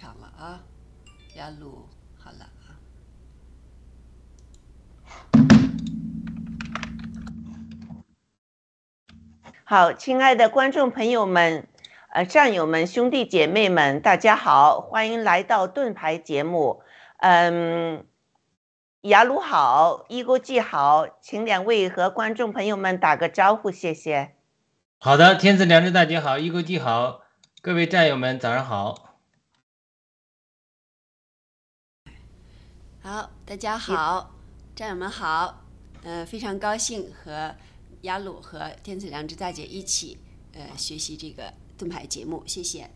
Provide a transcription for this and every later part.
场了啊，雅鲁，好了啊。好，亲爱的观众朋友们，呃，战友们、兄弟姐妹们，大家好，欢迎来到盾牌节目。嗯，雅鲁好，一国际好，请两位和观众朋友们打个招呼，谢谢。好的，天赐良知大姐好，一国际好，各位战友们早上好。好，大家好，战友们好，呃，非常高兴和雅鲁和天赐良知大姐一起呃学习这个盾牌节目，谢谢。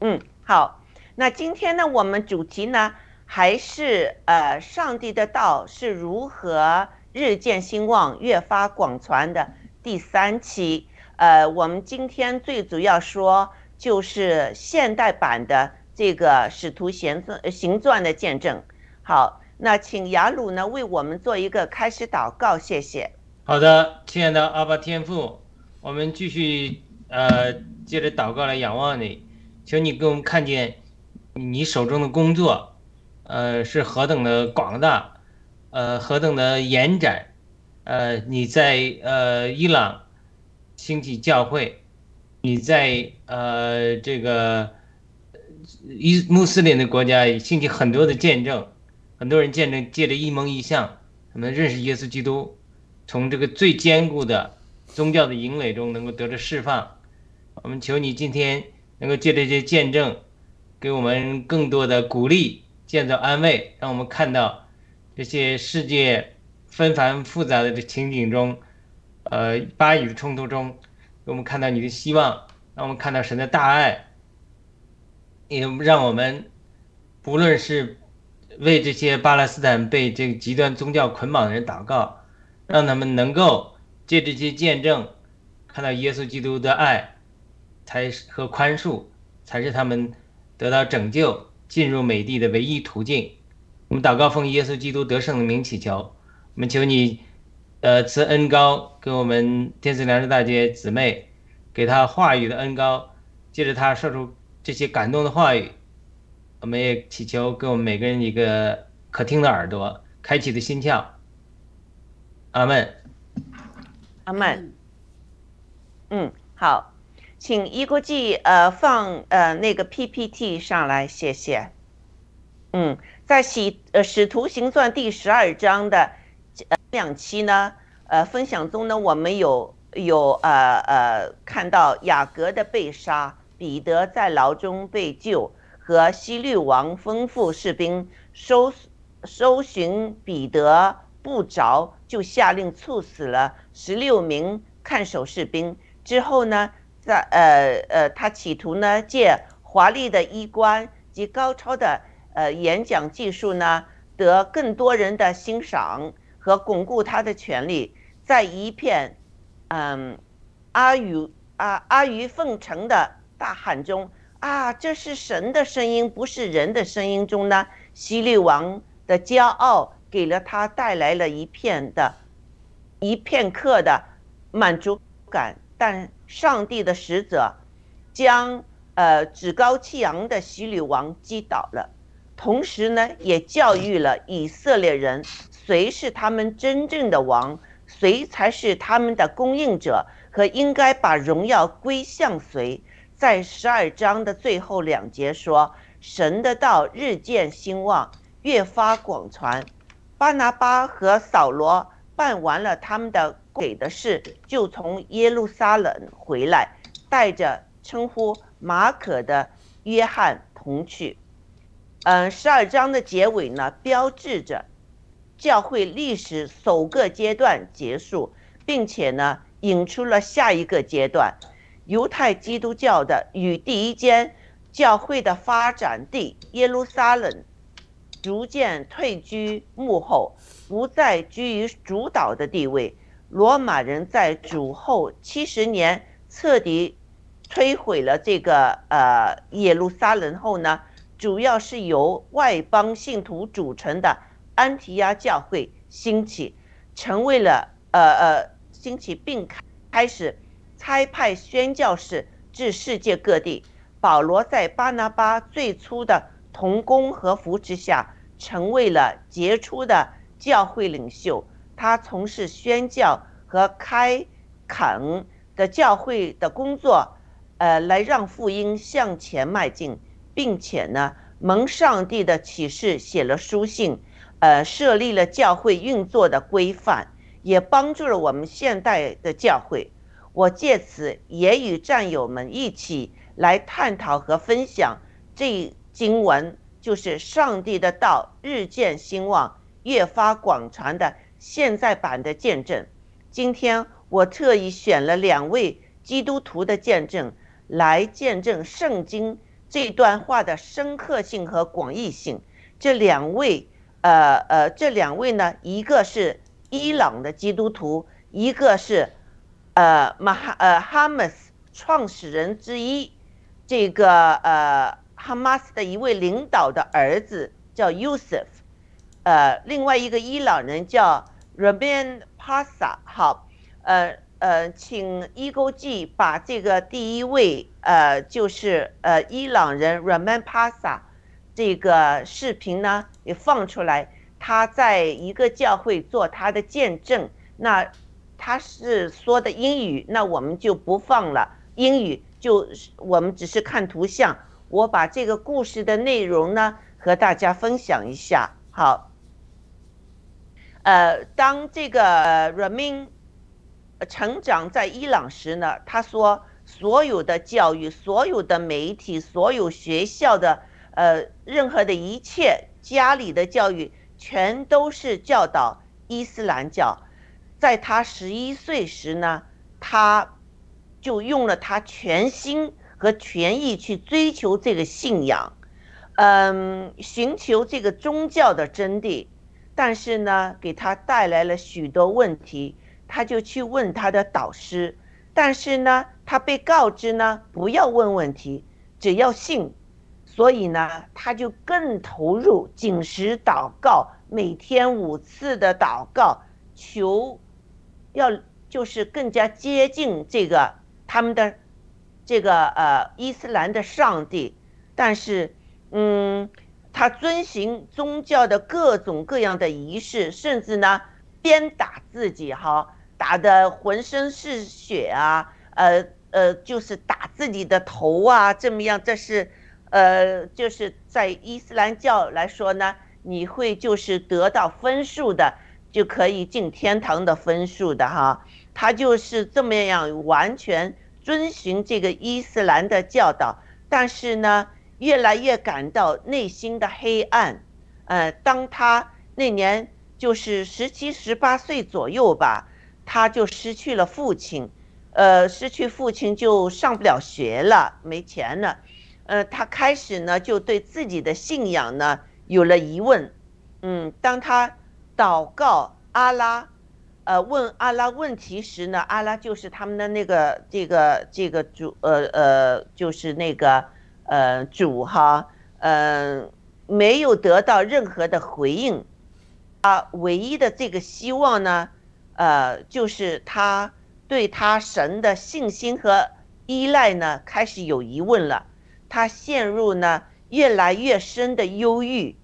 嗯，好，那今天呢，我们主题呢还是呃上帝的道是如何日渐兴旺、越发广传的第三期。呃，我们今天最主要说就是现代版的这个使徒行传行传的见证。好，那请雅鲁呢为我们做一个开始祷告，谢谢。好的，亲爱的阿巴天父，我们继续呃接着祷告来仰望你，求你给我们看见你手中的工作，呃是何等的广大，呃何等的延展，呃你在呃伊朗兴起教会，你在呃这个伊穆斯林的国家兴起很多的见证。很多人见证借着一蒙一象，他们认识耶稣基督，从这个最坚固的宗教的营垒中能够得到释放。我们求你今天能够借着这些见证，给我们更多的鼓励、建造、安慰，让我们看到这些世界纷繁复杂的这情景中，呃，巴以的冲突中，给我们看到你的希望，让我们看到神的大爱，也让我们不论是。为这些巴勒斯坦被这个极端宗教捆绑的人祷告，让他们能够借这些见证，看到耶稣基督的爱，才和宽恕，才是他们得到拯救、进入美地的唯一途径。我们祷告奉耶稣基督得胜的名祈求，我们求你，呃，赐恩高给我们天赐良知大姐姊妹，给她话语的恩高，借着她说出这些感动的话语。我们也祈求给我们每个人一个可听的耳朵，开启的心窍。阿门，阿门。嗯，好，请一国际呃放呃那个 PPT 上来，谢谢。嗯，在使呃使徒行传第十二章的呃两期呢，呃分享中呢，我们有有呃呃看到雅各的被杀，彼得在牢中被救。和西律王吩咐士兵搜搜寻彼得不着，就下令处死了十六名看守士兵。之后呢，在呃呃，他企图呢借华丽的衣冠及高超的呃演讲技术呢，得更多人的欣赏和巩固他的权利。在一片嗯阿谀啊阿谀奉承的大喊中。啊，这是神的声音，不是人的声音中呢。希律王的骄傲给了他带来了一片的、一片刻的满足感，但上帝的使者将呃趾高气扬的希律王击倒了，同时呢，也教育了以色列人谁是他们真正的王，谁才是他们的供应者和应该把荣耀归向谁。在十二章的最后两节说，神的道日渐兴旺，越发广传。巴拿巴和扫罗办完了他们的给的事，就从耶路撒冷回来，带着称呼马可的约翰同去。嗯，十二章的结尾呢，标志着教会历史首个阶段结束，并且呢，引出了下一个阶段。犹太基督教的与第一间教会的发展地耶路撒冷逐渐退居幕后，不再居于主导的地位。罗马人在主后七十年彻底摧毁了这个呃耶路撒冷后呢，主要是由外邦信徒组成的安提亚教会兴起，成为了呃呃兴起并开开始。差派宣教士至世界各地，保罗在巴拿巴最初的同工和扶持下，成为了杰出的教会领袖。他从事宣教和开垦的教会的工作，呃，来让福音向前迈进，并且呢，蒙上帝的启示写了书信，呃，设立了教会运作的规范，也帮助了我们现代的教会。我借此也与战友们一起来探讨和分享这一经文，就是上帝的道日渐兴旺、越发广传的现在版的见证。今天我特意选了两位基督徒的见证，来见证圣经这段话的深刻性和广义性。这两位，呃呃，这两位呢，一个是伊朗的基督徒，一个是。呃，马哈呃哈马斯创始人之一，这个呃哈马斯的一位领导的儿子叫 Yusuf，呃，另外一个伊朗人叫 Rabin Pasa。好，呃呃，请一钩记把这个第一位呃就是呃伊朗人 Rabin Pasa 这个视频呢也放出来，他在一个教会做他的见证。那。他是说的英语，那我们就不放了。英语就我们只是看图像。我把这个故事的内容呢和大家分享一下。好，呃，当这个 Ramin 成长在伊朗时呢，他说所有的教育、所有的媒体、所有学校的呃任何的一切家里的教育，全都是教导伊斯兰教。在他十一岁时呢，他就用了他全心和全意去追求这个信仰，嗯，寻求这个宗教的真谛。但是呢，给他带来了许多问题，他就去问他的导师。但是呢，他被告知呢，不要问问题，只要信。所以呢，他就更投入紧实祷告，每天五次的祷告，求。要就是更加接近这个他们的这个呃伊斯兰的上帝，但是嗯，他遵循宗教的各种各样的仪式，甚至呢鞭打自己哈，打的浑身是血啊，呃呃，就是打自己的头啊，这么样，这是呃就是在伊斯兰教来说呢，你会就是得到分数的。就可以进天堂的分数的哈，他就是这么样完全遵循这个伊斯兰的教导，但是呢，越来越感到内心的黑暗。呃，当他那年就是十七、十八岁左右吧，他就失去了父亲，呃，失去父亲就上不了学了，没钱了，呃，他开始呢就对自己的信仰呢有了疑问。嗯，当他。祷告阿拉，呃，问阿拉问题时呢，阿拉就是他们的那个这个这个主，呃呃，就是那个呃主哈，嗯，没有得到任何的回应，啊，唯一的这个希望呢，呃，就是他对他神的信心和依赖呢开始有疑问了，他陷入呢越来越深的忧郁，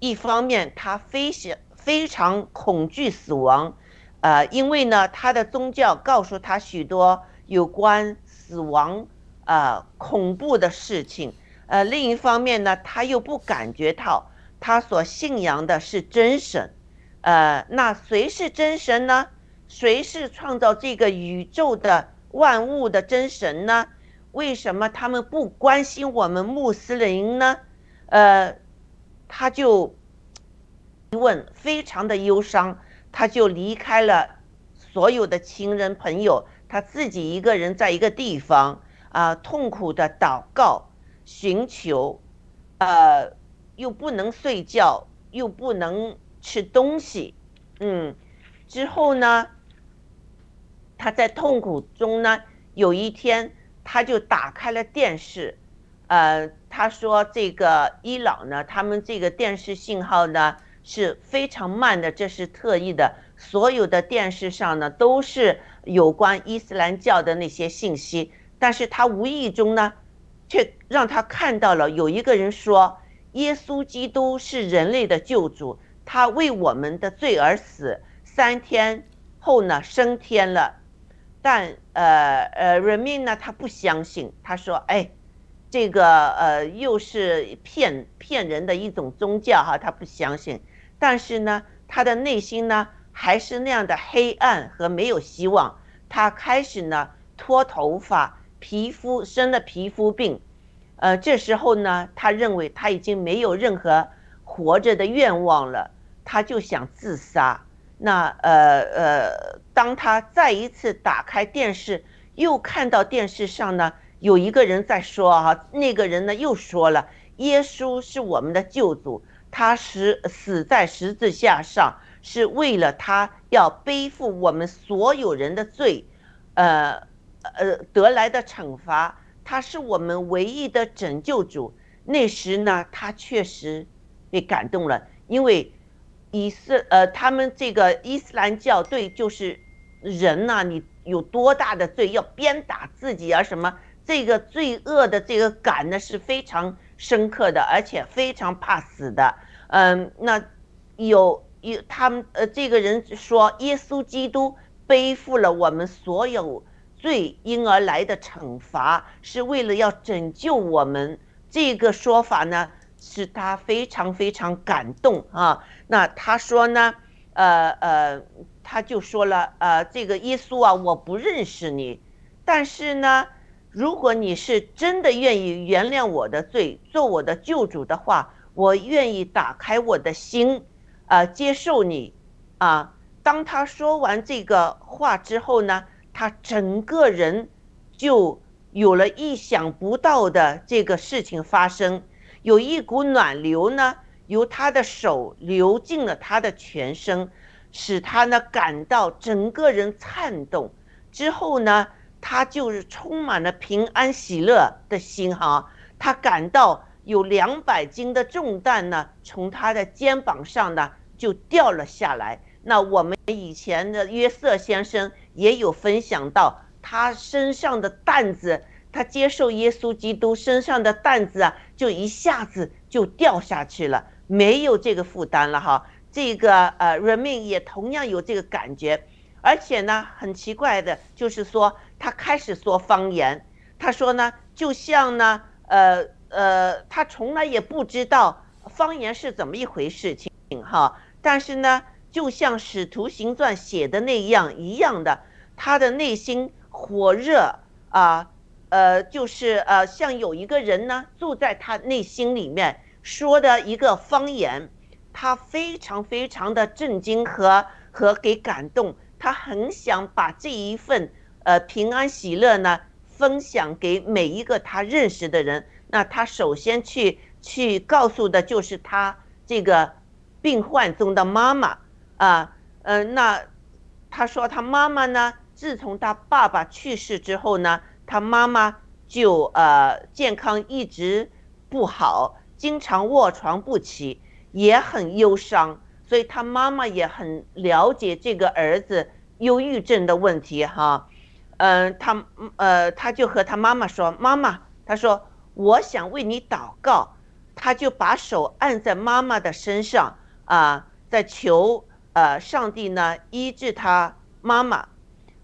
一方面他非常。非常恐惧死亡，呃，因为呢，他的宗教告诉他许多有关死亡，呃，恐怖的事情。呃，另一方面呢，他又不感觉到他所信仰的是真神。呃，那谁是真神呢？谁是创造这个宇宙的万物的真神呢？为什么他们不关心我们穆斯林呢？呃，他就。一问非常的忧伤，他就离开了所有的亲人朋友，他自己一个人在一个地方啊，痛苦的祷告寻求，呃，又不能睡觉，又不能吃东西，嗯，之后呢，他在痛苦中呢，有一天他就打开了电视，呃，他说这个伊朗呢，他们这个电视信号呢。是非常慢的，这是特意的。所有的电视上呢，都是有关伊斯兰教的那些信息，但是他无意中呢，却让他看到了有一个人说，耶稣基督是人类的救主，他为我们的罪而死，三天后呢升天了。但呃呃，人民呢他不相信，他说，哎，这个呃又是骗骗人的一种宗教哈，他不相信。但是呢，他的内心呢还是那样的黑暗和没有希望。他开始呢脱头发。皮肤生了皮肤病，呃，这时候呢，他认为他已经没有任何活着的愿望了，他就想自杀。那呃呃，当他再一次打开电视，又看到电视上呢有一个人在说啊，那个人呢又说了，耶稣是我们的救主，他是死在十字架上，是为了他要背负我们所有人的罪，呃。呃，得来的惩罚，他是我们唯一的拯救主。那时呢，他确实被感动了，因为以色呃，他们这个伊斯兰教对就是人呐，你有多大的罪要鞭打自己啊？什么这个罪恶的这个感呢是非常深刻的，而且非常怕死的。嗯，那有有他们呃，这个人说耶稣基督背负了我们所有。罪因而来的惩罚是为了要拯救我们，这个说法呢，使他非常非常感动啊。那他说呢，呃呃，他就说了，呃，这个耶稣啊，我不认识你，但是呢，如果你是真的愿意原谅我的罪，做我的救主的话，我愿意打开我的心，啊，接受你，啊。当他说完这个话之后呢？他整个人就有了意想不到的这个事情发生，有一股暖流呢，由他的手流进了他的全身，使他呢感到整个人颤动。之后呢，他就是充满了平安喜乐的心哈，他感到有两百斤的重担呢，从他的肩膀上呢就掉了下来。那我们以前的约瑟先生也有分享到，他身上的担子，他接受耶稣基督身上的担子啊，就一下子就掉下去了，没有这个负担了哈。这个呃，人民也同样有这个感觉，而且呢，很奇怪的就是说，他开始说方言，他说呢，就像呢，呃呃，他从来也不知道方言是怎么一回事情哈，但是呢。就像《使徒行传》写的那样一样的，他的内心火热啊，呃，就是呃，像有一个人呢住在他内心里面说的一个方言，他非常非常的震惊和和给感动，他很想把这一份呃平安喜乐呢分享给每一个他认识的人。那他首先去去告诉的就是他这个病患中的妈妈。啊，嗯，那他说他妈妈呢？自从他爸爸去世之后呢，他妈妈就呃健康一直不好，经常卧床不起，也很忧伤。所以他妈妈也很了解这个儿子忧郁症的问题哈。嗯，他呃他就和他妈妈说：“妈妈，他说我想为你祷告。”他就把手按在妈妈的身上啊，在求。呃，上帝呢医治他妈妈，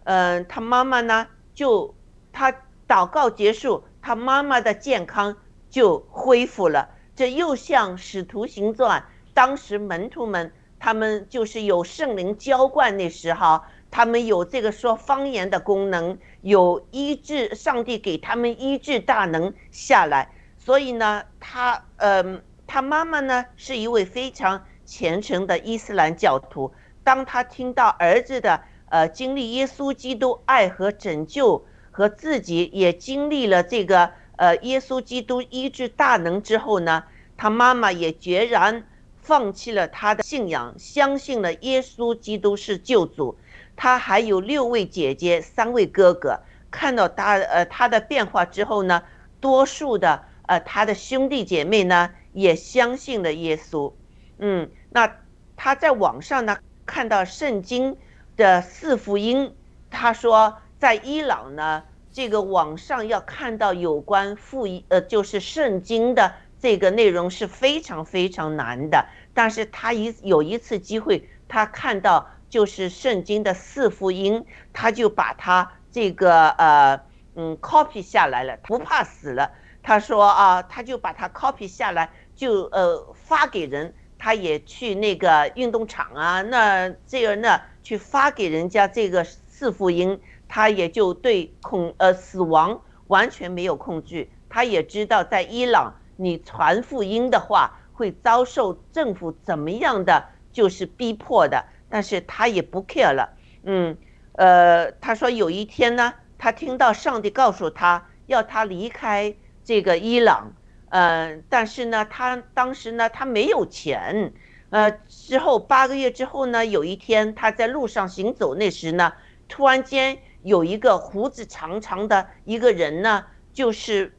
嗯，他妈妈呢就他祷告结束，他妈妈的健康就恢复了。这又像使徒行传，当时门徒们他们就是有圣灵浇灌那时候，他们有这个说方言的功能，有医治，上帝给他们医治大能下来。所以呢，他呃，他妈妈呢是一位非常。虔诚的伊斯兰教徒，当他听到儿子的呃经历耶稣基督爱和拯救，和自己也经历了这个呃耶稣基督医治大能之后呢，他妈妈也决然放弃了他的信仰，相信了耶稣基督是救主。他还有六位姐姐，三位哥哥，看到他呃他的变化之后呢，多数的呃他的兄弟姐妹呢也相信了耶稣。嗯，那他在网上呢看到圣经的四福音，他说在伊朗呢这个网上要看到有关复呃就是圣经的这个内容是非常非常难的。但是他一有一次机会，他看到就是圣经的四福音，他就把他这个呃嗯 copy 下来了，不怕死了。他说啊，他就把它 copy 下来，就呃发给人。他也去那个运动场啊，那这样呢去发给人家这个四福音，他也就对恐呃死亡完全没有恐惧。他也知道在伊朗，你传福音的话。会遭受政府怎么样的就是逼迫的，但是他也不 care 了。嗯，呃，他说有一天呢，他听到上帝告诉他要他离开这个伊朗，呃，但是呢，他当时呢他没有钱。呃，之后八个月之后呢，有一天他在路上行走那时呢，突然间有一个胡子长长的一个人呢，就是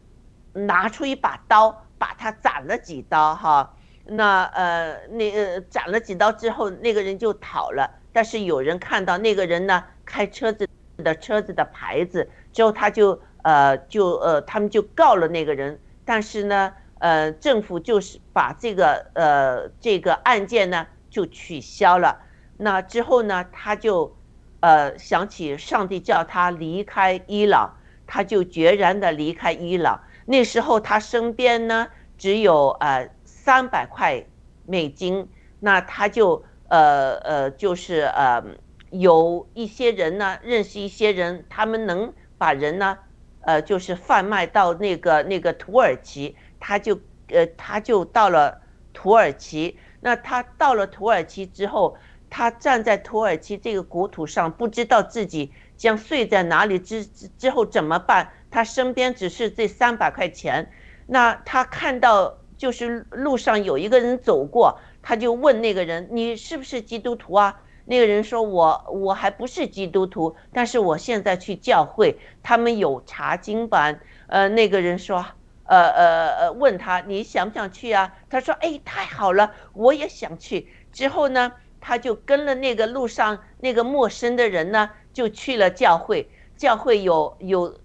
拿出一把刀。把他斩了几刀哈，那呃那呃斩了几刀之后，那个人就逃了。但是有人看到那个人呢，开车子的车子的牌子之后，他就呃就呃他们就告了那个人。但是呢，呃政府就是把这个呃这个案件呢就取消了。那之后呢，他就呃想起上帝叫他离开伊朗，他就决然的离开伊朗。那时候他身边呢只有呃三百块美金，那他就呃呃就是呃有一些人呢认识一些人，他们能把人呢呃就是贩卖到那个那个土耳其，他就呃他就到了土耳其。那他到了土耳其之后，他站在土耳其这个国土上，不知道自己将睡在哪里之之后怎么办。他身边只是这三百块钱，那他看到就是路上有一个人走过，他就问那个人：“你是不是基督徒啊？”那个人说：“我我还不是基督徒，但是我现在去教会，他们有查经班。”呃，那个人说：“呃呃呃，问他你想不想去啊？”他说：“哎，太好了，我也想去。”之后呢，他就跟了那个路上那个陌生的人呢，就去了教会。教会有有。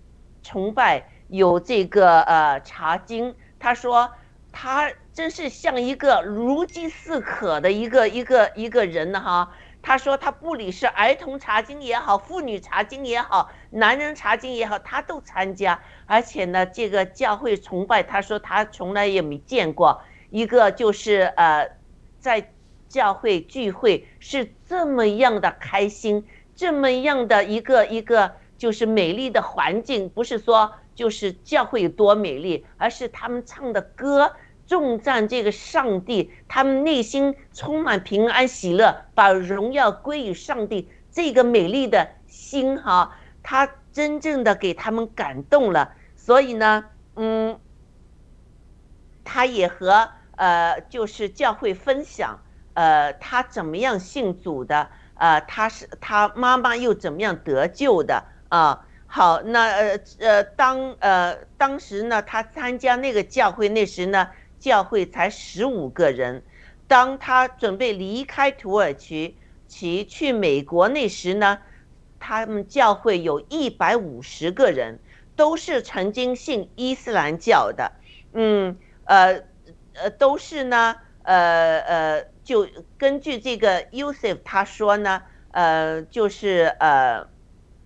崇拜有这个呃查经，他说他真是像一个如饥似渴的一个一个一个人呢哈。他说他不理是儿童查经也好，妇女查经也好，男人查经也好，他都参加。而且呢，这个教会崇拜，他说他从来也没见过一个就是呃在教会聚会是这么样的开心，这么样的一个一个。就是美丽的环境，不是说就是教会有多美丽，而是他们唱的歌，重赞这个上帝，他们内心充满平安喜乐，把荣耀归于上帝。这个美丽的心哈，他真正的给他们感动了。所以呢，嗯，他也和呃，就是教会分享，呃，他怎么样信主的，呃，他是他妈妈又怎么样得救的。啊，好，那呃呃，当呃当时呢，他参加那个教会那时呢，教会才十五个人。当他准备离开土耳其，其去美国那时呢，他们教会有一百五十个人，都是曾经信伊斯兰教的。嗯，呃呃，都是呢，呃呃，就根据这个 Yusuf 他说呢，呃，就是呃。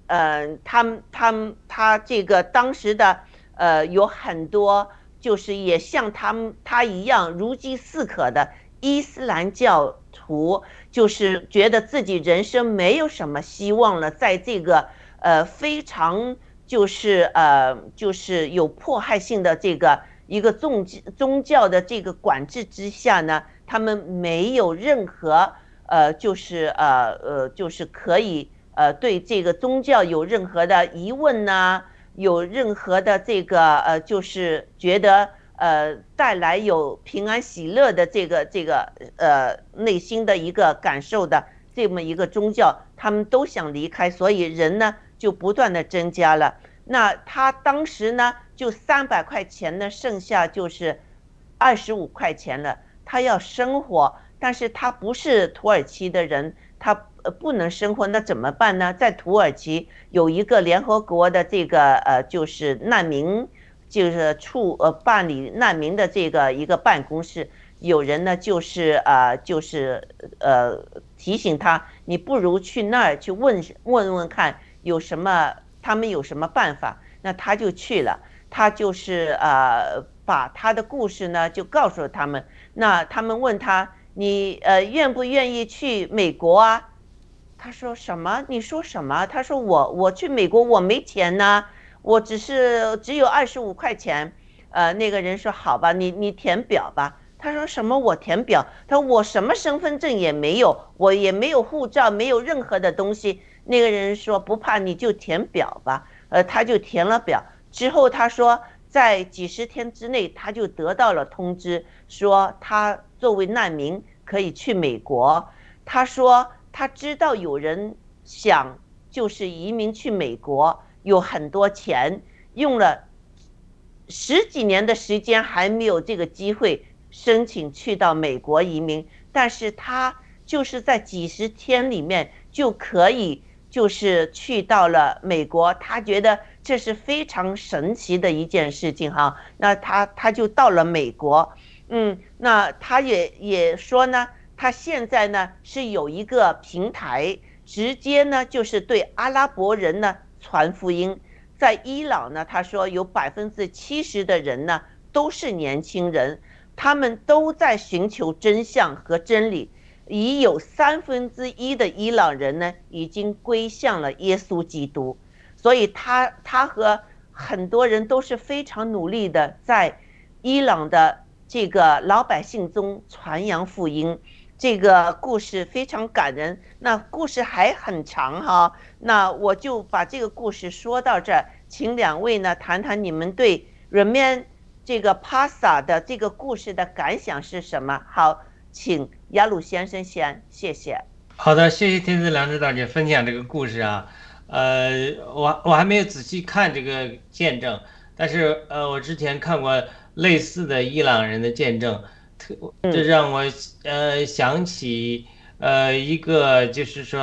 呃，他们他们他这个当时的呃有很多，就是也像他们他一样如饥似渴的伊斯兰教徒，就是觉得自己人生没有什么希望了，在这个呃非常就是呃就是有迫害性的这个一个宗宗教的这个管制之下呢，他们没有任何呃就是呃呃就是可以。呃，对这个宗教有任何的疑问呢？有任何的这个呃，就是觉得呃带来有平安喜乐的这个这个呃内心的一个感受的这么一个宗教，他们都想离开，所以人呢就不断的增加了。那他当时呢就三百块钱呢，剩下就是二十五块钱了。他要生活，但是他不是土耳其的人，他。不能生活，那怎么办呢？在土耳其有一个联合国的这个呃，就是难民，就是处呃办理难民的这个一个办公室，有人呢就是呃就是呃提醒他，你不如去那儿去问问问看有什么他们有什么办法，那他就去了，他就是呃把他的故事呢就告诉了他们，那他们问他。你呃愿不愿意去美国啊？他说什么？你说什么？他说我我去美国我没钱呢，我只是只有二十五块钱。呃，那个人说好吧，你你填表吧。他说什么？我填表？他说我什么身份证也没有，我也没有护照，没有任何的东西。那个人说不怕，你就填表吧。呃，他就填了表之后，他说在几十天之内，他就得到了通知，说他。作为难民可以去美国，他说他知道有人想就是移民去美国，有很多钱，用了十几年的时间还没有这个机会申请去到美国移民，但是他就是在几十天里面就可以就是去到了美国，他觉得这是非常神奇的一件事情哈，那他他就到了美国。嗯，那他也也说呢，他现在呢是有一个平台，直接呢就是对阿拉伯人呢传福音。在伊朗呢，他说有百分之七十的人呢都是年轻人，他们都在寻求真相和真理，已有三分之一的伊朗人呢已经归向了耶稣基督，所以他他和很多人都是非常努力的在伊朗的。这个老百姓中传扬福音，这个故事非常感人。那故事还很长哈，那我就把这个故事说到这儿，请两位呢谈谈你们对 Remain 这个 Pasa 的这个故事的感想是什么？好，请亚鲁先生先，谢谢。好的，谢谢天赐良知大姐分享这个故事啊。呃，我我还没有仔细看这个见证，但是呃，我之前看过。类似的伊朗人的见证，特这让我呃想起呃一个就是说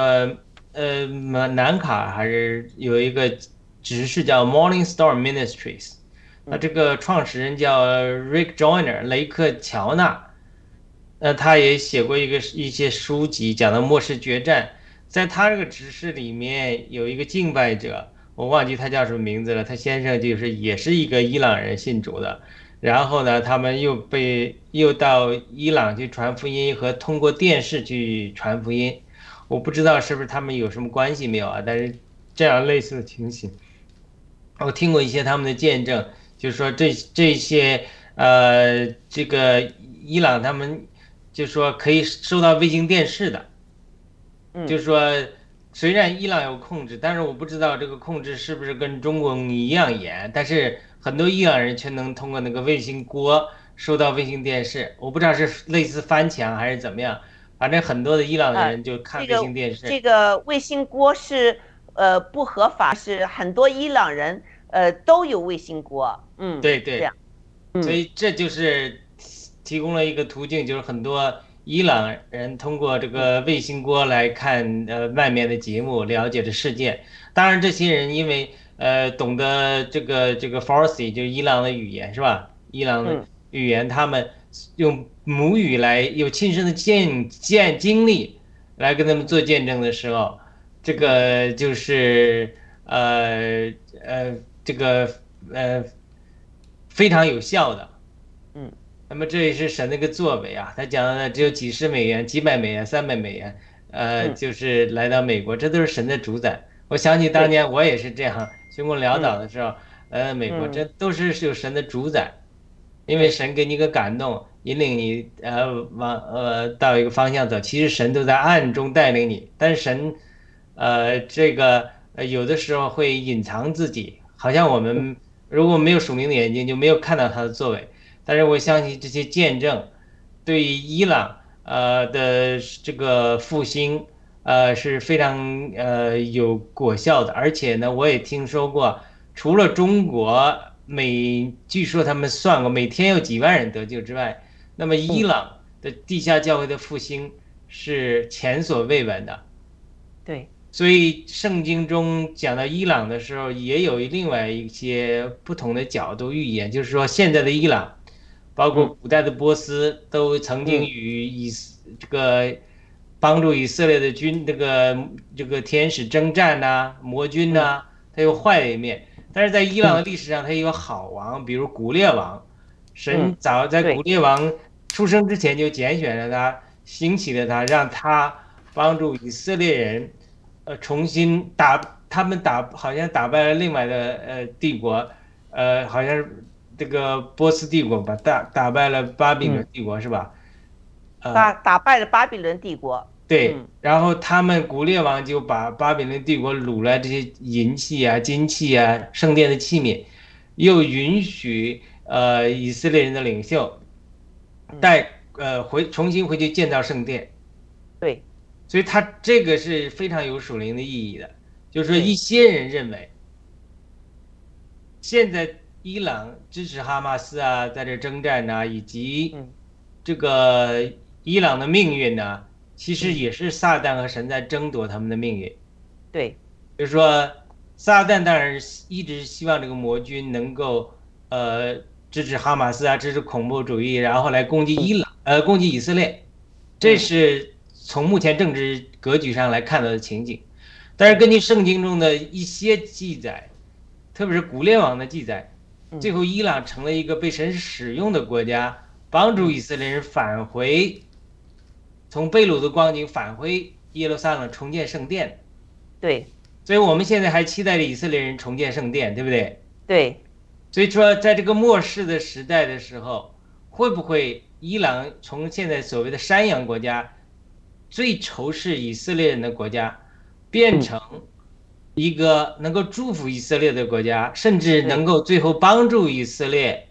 呃南卡还是有一个执事叫 Morning Star Ministries，那这个创始人叫 Rick Joyner 雷克乔纳，那他也写过一个一些书籍讲的末世决战，在他这个执事里面有一个敬拜者，我忘记他叫什么名字了，他先生就是也是一个伊朗人信主的。然后呢，他们又被又到伊朗去传福音和通过电视去传福音，我不知道是不是他们有什么关系没有啊？但是这样类似的情形，我听过一些他们的见证，就是说这这些呃这个伊朗他们就说可以收到卫星电视的，就是说虽然伊朗有控制，但是我不知道这个控制是不是跟中国一样严，但是。很多伊朗人却能通过那个卫星锅收到卫星电视，我不知道是类似翻墙还是怎么样，反正很多的伊朗人就看卫星电视。这个卫星锅是呃不合法，是很多伊朗人呃都有卫星锅。嗯，对对。所以这就是提供了一个途径，就是很多伊朗人通过这个卫星锅来看呃外面的节目，了解这世界。当然，这些人因为。呃，懂得这个这个 Farsi 就是伊朗的语言是吧？伊朗的语言，他们用母语来有亲身的见见经历来跟他们做见证的时候，这个就是呃呃这个呃非常有效的。嗯，那么这也是神的一个作为啊。他讲的只有几十美元、几百美元、三百美元，呃，就是来到美国，这都是神的主宰。我想起当年我也是这样。穷困潦倒的时候，呃，美国这都是有神的主宰，因为神给你个感动，引领你呃往呃到一个方向走。其实神都在暗中带领你，但是神，呃，这个有的时候会隐藏自己，好像我们如果没有属灵的眼睛，就没有看到他的作为。但是我相信这些见证，对伊朗呃的这个复兴。呃，是非常呃有果效的，而且呢，我也听说过，除了中国每据说他们算过每天有几万人得救之外，那么伊朗的地下教会的复兴是前所未闻的，对，所以圣经中讲到伊朗的时候，也有另外一些不同的角度预言，就是说现在的伊朗，包括古代的波斯，都曾经与以这个帮助以色列的军这个这个天使征战呐、魔军呐，它有坏的一面。但是在伊朗的历史上，它也有好王，比如古列王。神早在古列王出生之前就拣选了他，兴起了他，让他帮助以色列人，呃，重新打他们打，好像打败了另外的呃帝国，呃，好像是这个波斯帝国吧，打打败了巴比伦帝国是吧？呃打打败了巴比伦帝国。对，然后他们古列王就把巴比伦帝国掳来这些银器啊、金器啊、圣殿的器皿，又允许。呃，以色列人的领袖带呃回重新回去建造圣殿，对，所以他这个是非常有属灵的意义的。就是说，一些人认为，现在伊朗支持哈马斯啊，在这征战呢，以及这个伊朗的命运呢，其实也是撒旦和神在争夺他们的命运。对，就是说，撒旦当然一直希望这个魔军能够呃。支持哈马斯啊，支持恐怖主义，然后来攻击伊朗，呃，攻击以色列，这是从目前政治格局上来看到的情景。但是根据圣经中的一些记载，特别是古列王的记载，最后伊朗成了一个被神使用的国家，帮助以色列人返回，从贝鲁的光景返回耶路撒冷重建圣殿。对，所以我们现在还期待着以色列人重建圣殿，对不对？对。所以说，在这个末世的时代的时候，会不会伊朗从现在所谓的山羊国家，最仇视以色列人的国家，变成一个能够祝福以色列的国家，甚至能够最后帮助以色列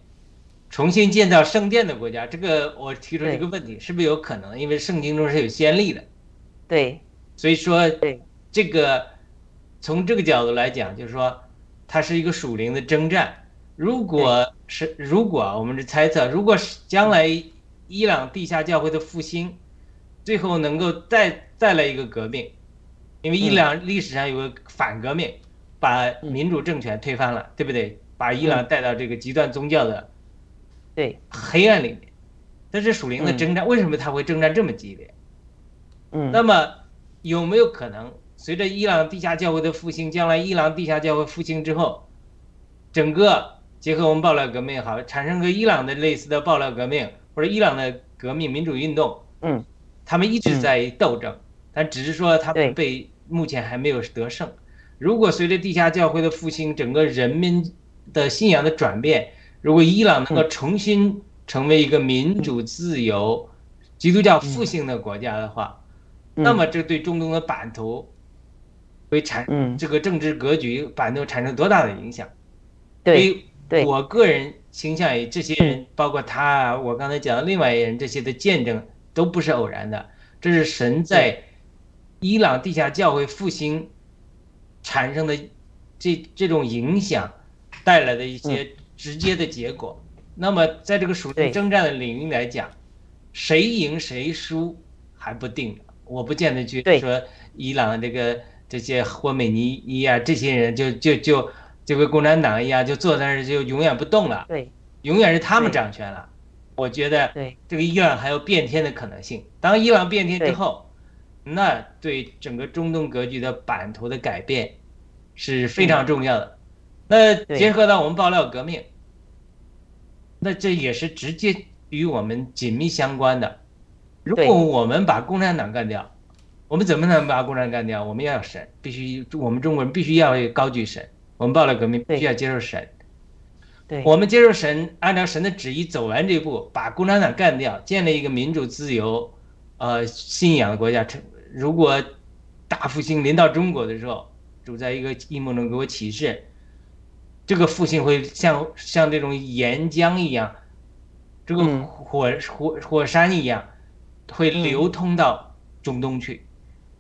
重新建造圣殿的国家？这个我提出一个问题，是不是有可能？因为圣经中是有先例的。对，所以说，对这个从这个角度来讲，就是说，它是一个属灵的征战。如果是如果我们是猜测，如果是将来伊朗地下教会的复兴，最后能够再带来一个革命，因为伊朗历史上有个反革命，把民主政权推翻了，对不对？把伊朗带到这个极端宗教的对。黑暗里面，但是属灵的征战。为什么他会征战这么激烈？嗯，那么有没有可能随着伊朗地下教会的复兴，将来伊朗地下教会复兴之后，整个结合我们爆料革命也好，产生个伊朗的类似的爆料革命，或者伊朗的革命民主运动，嗯，他们一直在斗争，但只是说他们被目前还没有得胜。如果随着地下教会的复兴，整个人民的信仰的转变，如果伊朗能够重新成为一个民主自由、基督教复兴的国家的话，那么这对中东的版图会产这个政治格局版图产生多大的影响？对。我个人倾向于这些人，包括他啊，我刚才讲的另外一人，这些的见证都不是偶然的，这是神在伊朗地下教会复兴产生的这这种影响带来的一些直接的结果。那么，在这个属灵征战的领域来讲，谁赢谁输还不定，我不见得去说伊朗这个这些霍美尼啊这些人就就就。就跟共产党一样，就坐在那儿就永远不动了。对，永远是他们掌权了。我觉得，对这个伊朗还有变天的可能性。当伊朗变天之后，那对整个中东格局的版图的改变是非常重要的。那结合到我们爆料革命，那这也是直接与我们紧密相关的。如果我们把共产党干掉，我们怎么能把共产党干掉？我们要有神，必须我们中国人必须要高举神。我们爆料革命，必须要接受神。对，我们接受神，按照神的旨意走完这一步，把共产党干掉，建立一个民主自由、呃信仰的国家。如果大复兴临到中国的时候，主在一个阴谋中给我启示，这个复兴会像像这种岩浆一样，这个火火火山一样，会流通到中东去。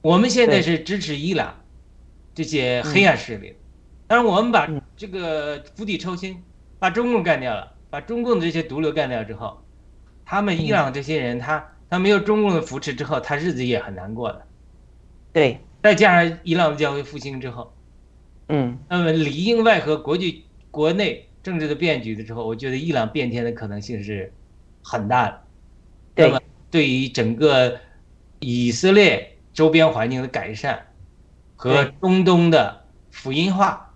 我们现在是支持伊朗这些黑暗势力。但是我们把这个釜底抽薪，把中共干掉了，把中共的这些毒瘤干掉之后，他们伊朗这些人，他他没有中共的扶持之后，他日子也很难过的。对，再加上伊朗的教会复兴之后，嗯，那么里应外合，国际国内政治的变局的时候，我觉得伊朗变天的可能性是很大的。那么对于整个以色列周边环境的改善和中东的福音化，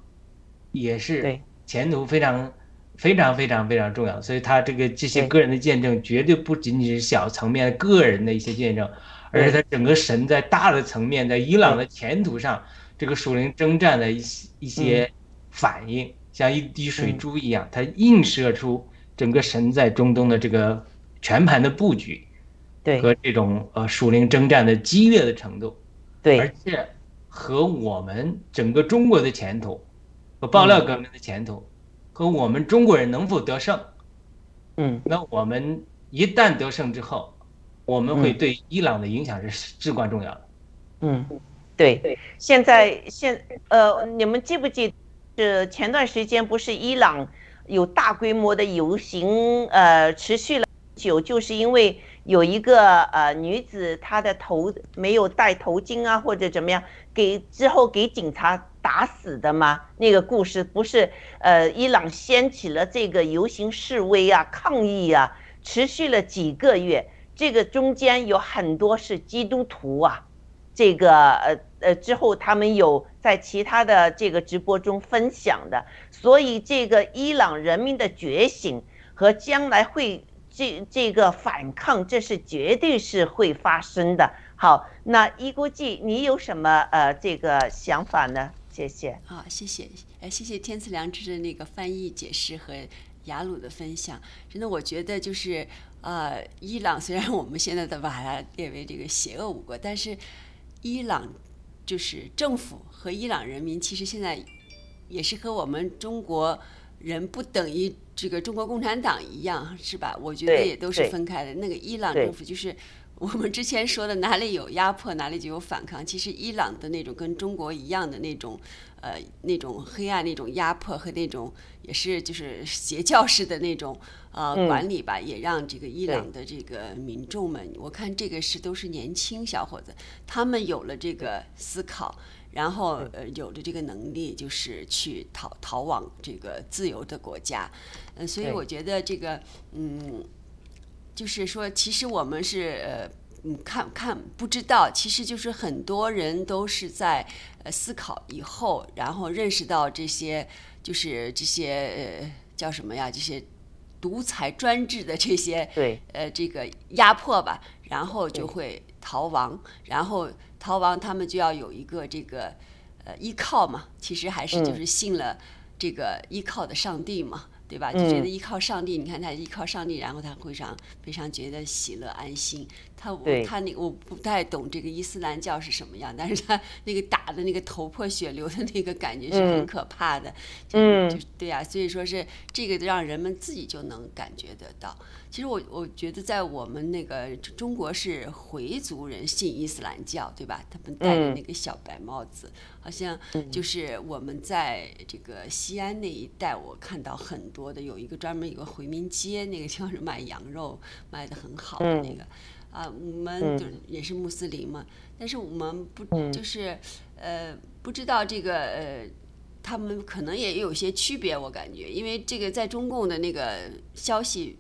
也是前途非常非常非常非常重要。所以他这个这些个人的见证，绝对不仅仅是小层面个人的一些见证，而是他整个神在大的层面，在伊朗的前途上这个属灵征战的一些一些反应，像一滴水嗯。珠一样，它映射出整个神在中东的这个全盘的布局对。和这种呃属灵征战的激烈的程度，对。而且和我们整个中国的前途和爆料革命的前途和我们中国人能否得胜，嗯。那我们一旦得胜之后，我们会嗯。对伊朗的影响是至关重要的。嗯，对。对。现在现呃，你们记不记得前段时间不是伊朗有大规模的游行，呃，持续了久，就是因为有一个呃女子她的头没有戴头巾啊，或者怎么样，给之后给警察打死的吗？那个故事不是呃伊朗掀起了这个游行示威啊、抗议啊，持续了几个月，这个中间有很多是基督徒啊。这个呃呃之后，他们有在其他的这个直播中分享的，所以这个伊朗人民的觉醒和将来会这这个反抗，这是绝对是会发生的。好，那一国际，你有什么呃这个想法呢？谢谢。好，谢谢，哎，谢谢天赐良知的那个翻译解释和雅鲁的分享。真的，我觉得就是呃，伊朗虽然我们现在都把它列为这个邪恶五国，但是伊朗就是政府和伊朗人民，其实现在也是和我们中国人不等于这个中国共产党一样，是吧？我觉得也都是分开的。那个伊朗政府就是。我们之前说的哪里有压迫，哪里就有反抗。其实伊朗的那种跟中国一样的那种，呃，那种黑暗、那种压迫和那种也是就是邪教式的那种呃嗯管理吧，也让这个伊朗的这个民众们，我看这个是都是年轻小伙子，他们有了这个思考，然后呃有了这个能力，就是去逃逃往这个自由的国家，嗯、所以我觉得这个嗯。就是说，其实我们是呃，嗯，看看不知道，其实就是很多人都是在呃思考以后，然后认识到这些就是这些呃叫什么呀？这些独裁专制的这些对呃这个压迫吧，然后就会逃亡，然后逃亡他们就要有一个这个呃依靠嘛，其实还是就嗯是信了这个依靠的上帝嘛。对吧？就嗯觉得依靠上帝，你看他依靠上帝，然后他会上非常觉得喜乐安心。他我他那个我不太懂这个伊斯兰教是什么样，但是他那个打的那个头破血流的那个感觉是很嗯可怕的。就嗯就对呀、所以说是这个让人们自己就能感觉得到。其实我我觉得在我们那个中国是回族人信伊斯兰教，对吧？他们戴着嗯那个小白帽子，好像就是我们在这个西安那一带，我看到很多的有一个专门有个回民街，那个地方是卖羊肉，卖的很好的那个。啊，我们就也是穆斯林嘛，但是我们不就是呃不知道这个呃。他们可能也有些区别，我感觉，因为这个在中共的那个消息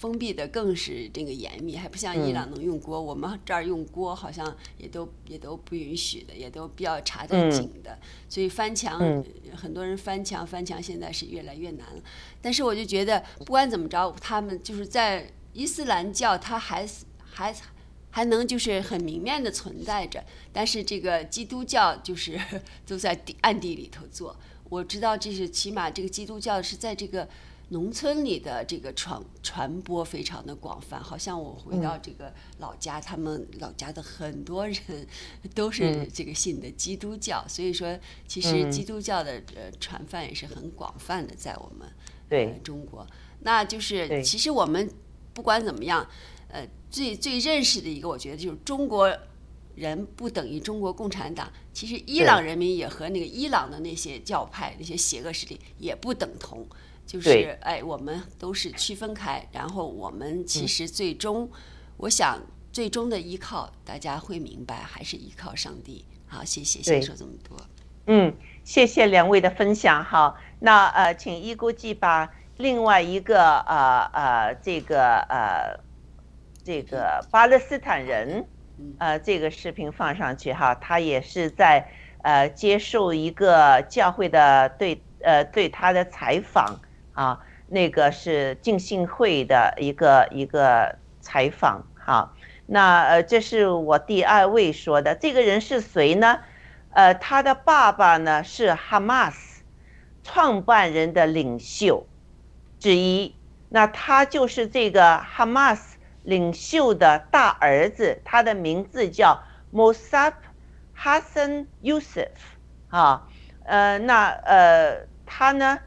封闭的更是这个严密，还不像伊朗能用锅，我们这儿用锅好像也都也都不允许的，也都比较查得紧的，所以翻墙、嗯很多人翻墙，翻墙现在是越来越难了。但是我就觉得，不管怎么着，他们就是在伊斯兰教，它还还还能就是很明面的存在着，但是这个基督教就是 都在地暗地里头做。我知道这是起码这个基督教是在这个农村里的这个传传播非常的广泛，好像我回到这个老家，他们老家的很多人都是这个信的基督教，所以说其实基督教的呃传泛也是很广泛的在我们对呃中国。那就是其实我们不管怎么样，呃，最最认识的一个，我觉得就是中国人不等于中国共产党。其实伊朗人民也和那个伊朗的那些教派、那些邪恶势力也不等同。就是对哎，我们都是区分开，然后我们其实最终，我想最终的依靠，大家会明白，还是依靠上帝，好，谢谢，先说这么多。嗯，谢谢两位的分享。好，那呃，请一估计把另外一个呃呃这个呃这个巴勒斯坦人呃这个视频放上去哈，他也是在呃接受一个教会的对呃对他的采访啊，那个是敬信会的一个一个采访哈。那呃，这是我第二位说的，这个人是谁呢？呃，他的爸爸呢是哈马斯创办人的领袖之一。那他就是这个哈马斯领袖的大儿子，他的名字叫 Mossab Hassan Yusuf 啊。呃，那呃，他呢，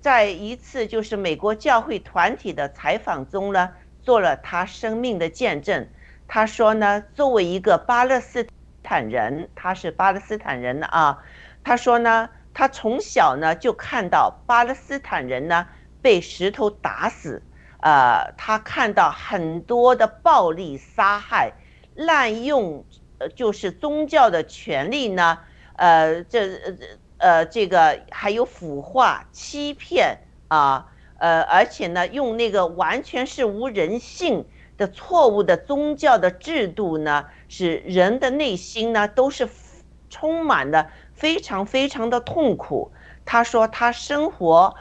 在一次就是美国教会团体的采访中呢，做了他生命的见证。他说呢，作为一个巴勒斯坦人，他是巴勒斯坦人啊。他说呢，他从小呢就看到巴勒斯坦人呢被石头打死，呃，他看到很多的暴力杀害、滥用，呃，就是宗教的权利呢，呃，这呃这个还有腐化、欺骗啊，呃，而且呢，用那个完全是无人性。的错误的宗教的制度呢，使人的内心呢都是充满了非常非常的痛苦。他说他生活，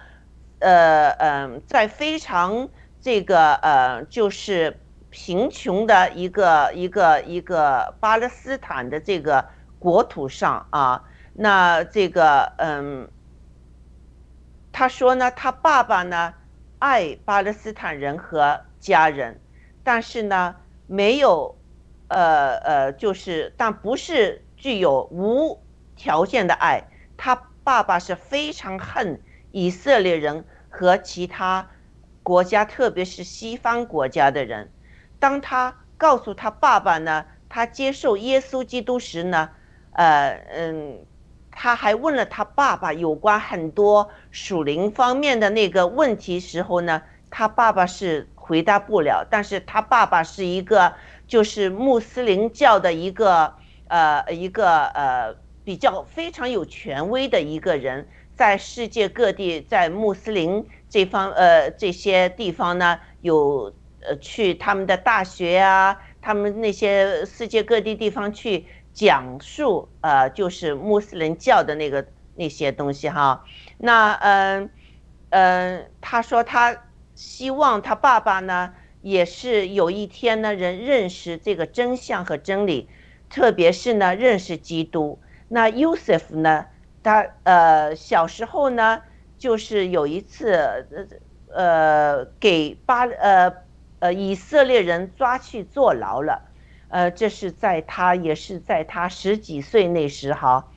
呃嗯，在非常这个呃就是贫穷的一个一个一个巴勒斯坦的这个国土上啊，那这个嗯，他说呢，他爸爸呢爱巴勒斯坦人和家人。但是呢，没有，呃呃，就是，但不是具有无条件的爱。他爸爸是非常恨以色列人和其他国家，特别是西方国家的人。当他告诉他爸爸呢，他接受耶稣基督时呢，呃嗯，他还问了他爸爸有关很多属灵方面的那个问题时候呢，他爸爸是。回答不了，但是他爸爸是一个就是穆斯林教的一个呃一个呃比较非常有权威的一个人，在世界各地在穆斯林这方呃这些地方呢有呃去他们的大学啊，他们那些世界各地地方去讲述呃就是穆斯林教的那个那些东西哈，那嗯嗯他说他。希望他爸爸呢，也是有一天呢，人认识这个真相和真理，特别是呢，认识基督。那 Yusuf 呢，他呃小时候呢，就是有一次呃呃给巴呃呃以色列人抓去坐牢了，呃，这是在他也是在他十几岁那时哈，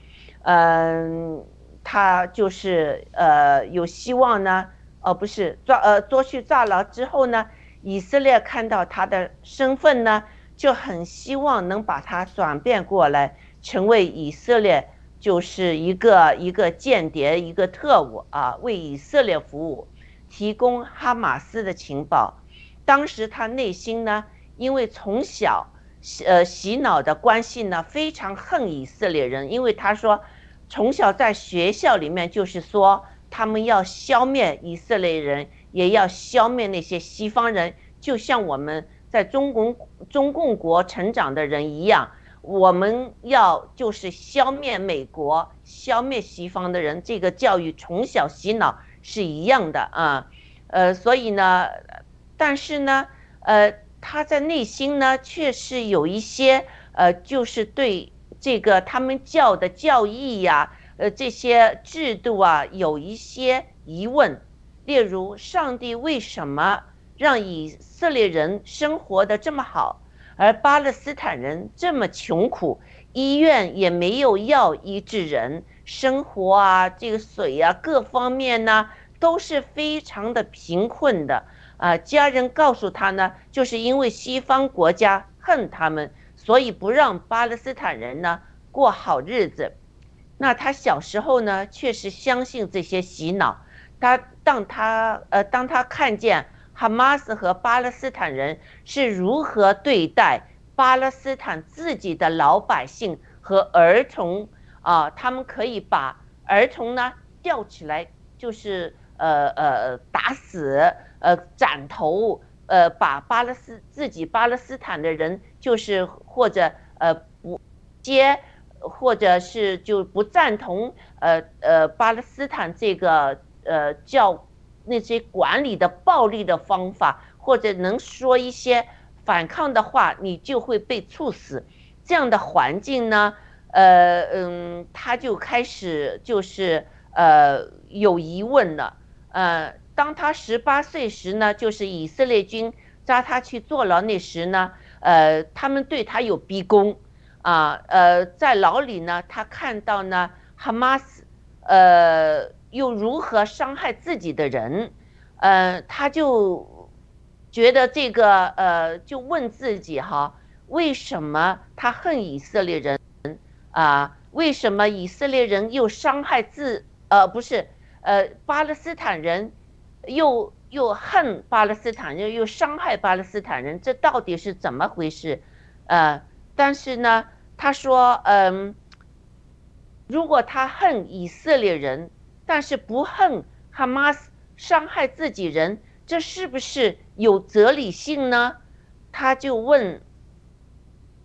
嗯，他就是呃有希望呢。哦，不是抓呃捉去抓牢之后呢，以色列看到他的身份呢，就很希望能把他转变过来，成为以色列就是一个一个间谍，一个特务啊，为以色列服务，提供哈马斯的情报。当时他内心呢，因为从小呃洗脑的关系呢，非常恨以色列人，因为他说从小在学校里面就是说。他们要消灭以色列人，也要消灭那些西方人，就像我们在中共中共国成长的人一样，我们要就是消灭美国，消灭西方的人。这个教育从小洗脑是一样的啊，呃，所以呢，但是呢，呃，他在内心呢，确实有一些呃，就是对这个他们教的教义呀。呃，这些制度啊，有一些疑问，例如，上帝为什么让以色列人生活的这么好，而巴勒斯坦人这么穷苦，医院也没有药医治人，生活啊，这个水啊，各方面呢，都是非常的贫困的啊。家人告诉他呢，就是因为西方国家恨他们，所以不让巴勒斯坦人呢过好日子。那他小时候呢，确实相信这些洗脑。他当他呃，当他看见哈马斯和巴勒斯坦人是如何对待巴勒斯坦自己的老百姓和儿童啊，他们可以把儿童呢吊起来，就是呃呃打死，呃斩头，呃把巴勒斯自己巴勒斯坦的人，就是或者呃不接，或者是就不赞同呃呃巴勒斯坦这个呃教那些管理的暴力的方法，或者能说一些反抗的话，你就会被处死。这样的环境呢，呃嗯，他就开始就是呃有疑问了。呃，当他十八岁时呢，就是以色列军抓他去坐牢那时呢，呃，他们对他有逼宫啊，呃，在牢里呢，他看到呢，哈马斯，呃，又如何伤害自己的人，呃，他就觉得这个呃，就问自己哈。为什么他恨以色列人啊？为什么以色列人又伤害自呃不是呃巴勒斯坦人，又又恨巴勒斯坦人又伤害巴勒斯坦人？这到底是怎么回事？呃，但是呢，他说嗯，如果他恨以色列人，但是不恨哈马斯伤害自己人，这是不是有哲理性呢？他就问。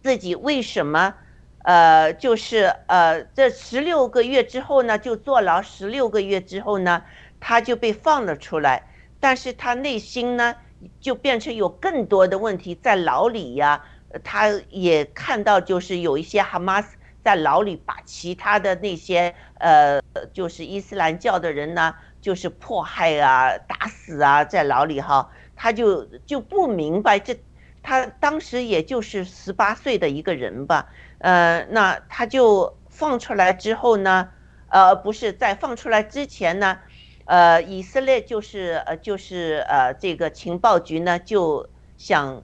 自己为什么，呃，就是呃，这十六个月之后呢，就坐牢十六个月之后呢，他就被放了出来，但是他内心呢，就变成有更多的问题在牢里呀，他也看到就是有一些哈马斯在牢里把其他的那些呃，就是伊斯兰教的人呢，就是迫害啊、打死啊，在牢里哈，他就就不明白这。他当时也就是十八岁的一个人吧，呃，那他就放出来之后呢，呃，不是在放出来之前呢，呃，以色列就是呃就是呃这个情报局呢就想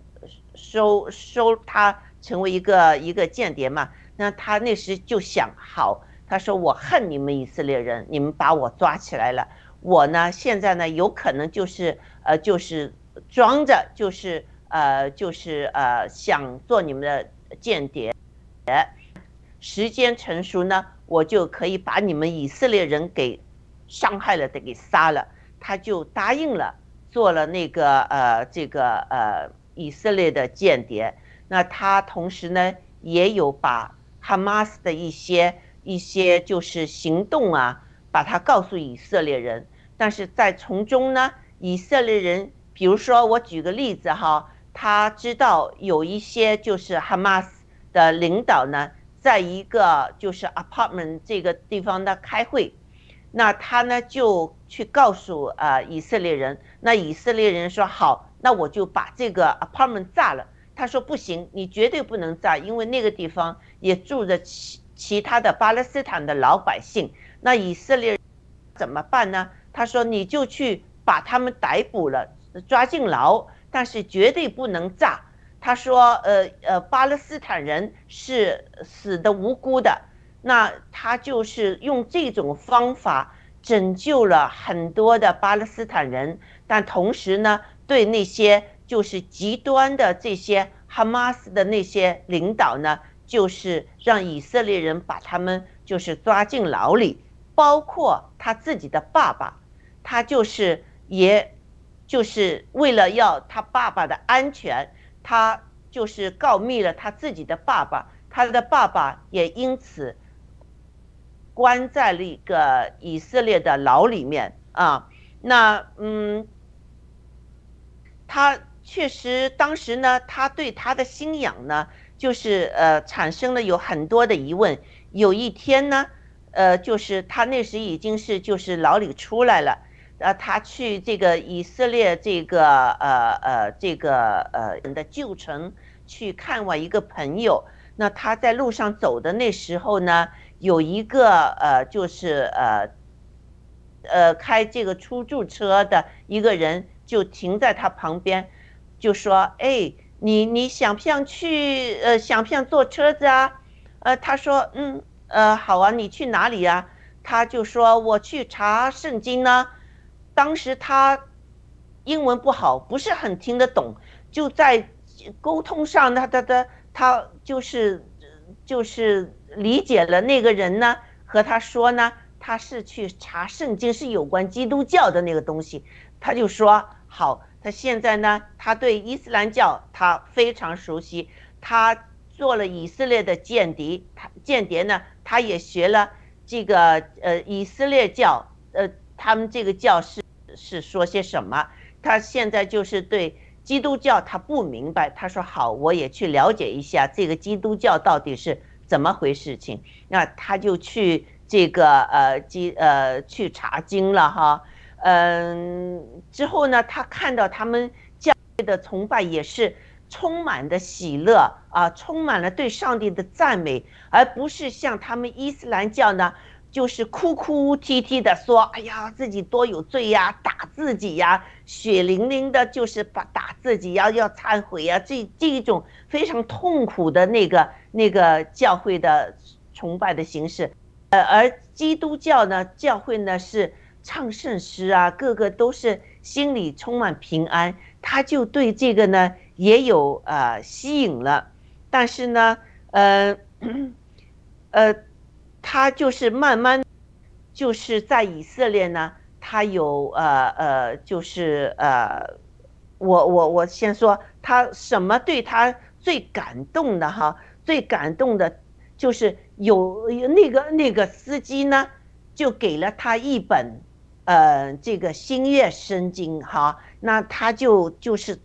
收收他成为一个一个间谍嘛，那他那时就想好，他说我恨你们以色列人，你们把我抓起来了，我呢现在呢有可能就是呃就是装着就是。呃，就是呃，想做你们的间谍，时间成熟呢，我就可以把你们以色列人给伤害了的给杀了。他就答应了，做了那个呃这个呃以色列的间谍。那他同时呢，也有把哈马斯的一些一些就是行动啊，把他告诉以色列人。但是在从中呢，以色列人，比如说我举个例子哈。他知道有一些就是哈马斯的领导呢，在一个就是 apartment 这个地方的开会，那他呢就去告诉啊以色列人，那以色列人说好，那我就把这个 apartment 炸了。他说不行，你绝对不能炸，因为那个地方也住着其其他的巴勒斯坦的老百姓。那以色列怎么办呢？他说你就去把他们逮捕了，抓进牢。但是绝对不能炸。他说：“呃呃，巴勒斯坦人是死的无辜的。那他就是用这种方法拯救了很多的巴勒斯坦人，但同时呢，对那些就是极端的这些哈马斯的那些领导呢，就是让以色列人把他们就是抓进牢里，包括他自己的爸爸，他就是也。”就是为了要他爸爸的安全，他就是告密了他自己的爸爸，他的爸爸也因此关在了一个以色列的牢里面啊。那嗯，他确实当时呢，他对他的信仰呢，就是呃产生了有很多的疑问。有一天呢，呃，就是他那时已经是就是牢里出来了。呃，他去这个以色列这个呃呃这个呃人的旧城去看望一个朋友。那他在路上走的那时候呢，有一个呃就是呃呃开这个出租车的一个人就停在他旁边，就说：“哎，你你想不想去呃想不想坐车子啊？”呃，他说：“嗯呃好啊，你去哪里啊？”他就说：“我去查圣经呢。”当时他英文不好，不是很听得懂，就在沟通上，他他他他就是就是理解了那个人呢，和他说呢，他是去查圣经，是有关基督教的那个东西，他就说好，他现在呢，他对伊斯兰教他非常熟悉，他做了以色列的间谍，他间谍呢，他也学了这个呃以色列教，呃他们这个教是是说些什么，他现在就是对。基督教他不明白，他说好，我也去了解一下这个基督教到底是怎么回事情。那他就去这个呃基呃去查经了哈，嗯，之后呢，他看到他们教会的崇拜也是充满的喜乐啊，充满了对上帝的赞美，而不是像他们伊斯兰教呢。就是哭哭啼啼的说：“哎呀，自己多有罪呀，打自己呀，血淋淋的，就是把打自己呀，要忏悔呀，这这一种非常痛苦的那个那个教会的崇拜的形式，呃，而基督教呢，教会呢是唱圣诗啊，个个都是心里充满平安，他就对这个呢也有呃吸引了，但是呢，呃，呃。他就是慢慢，就是在以色列呢，他有呃呃，就是呃，我我我先说他什么对他最感动的哈，最感动的，就是有那个那个司机呢，就给了他一本，呃，这个新月圣经哈，那他就就是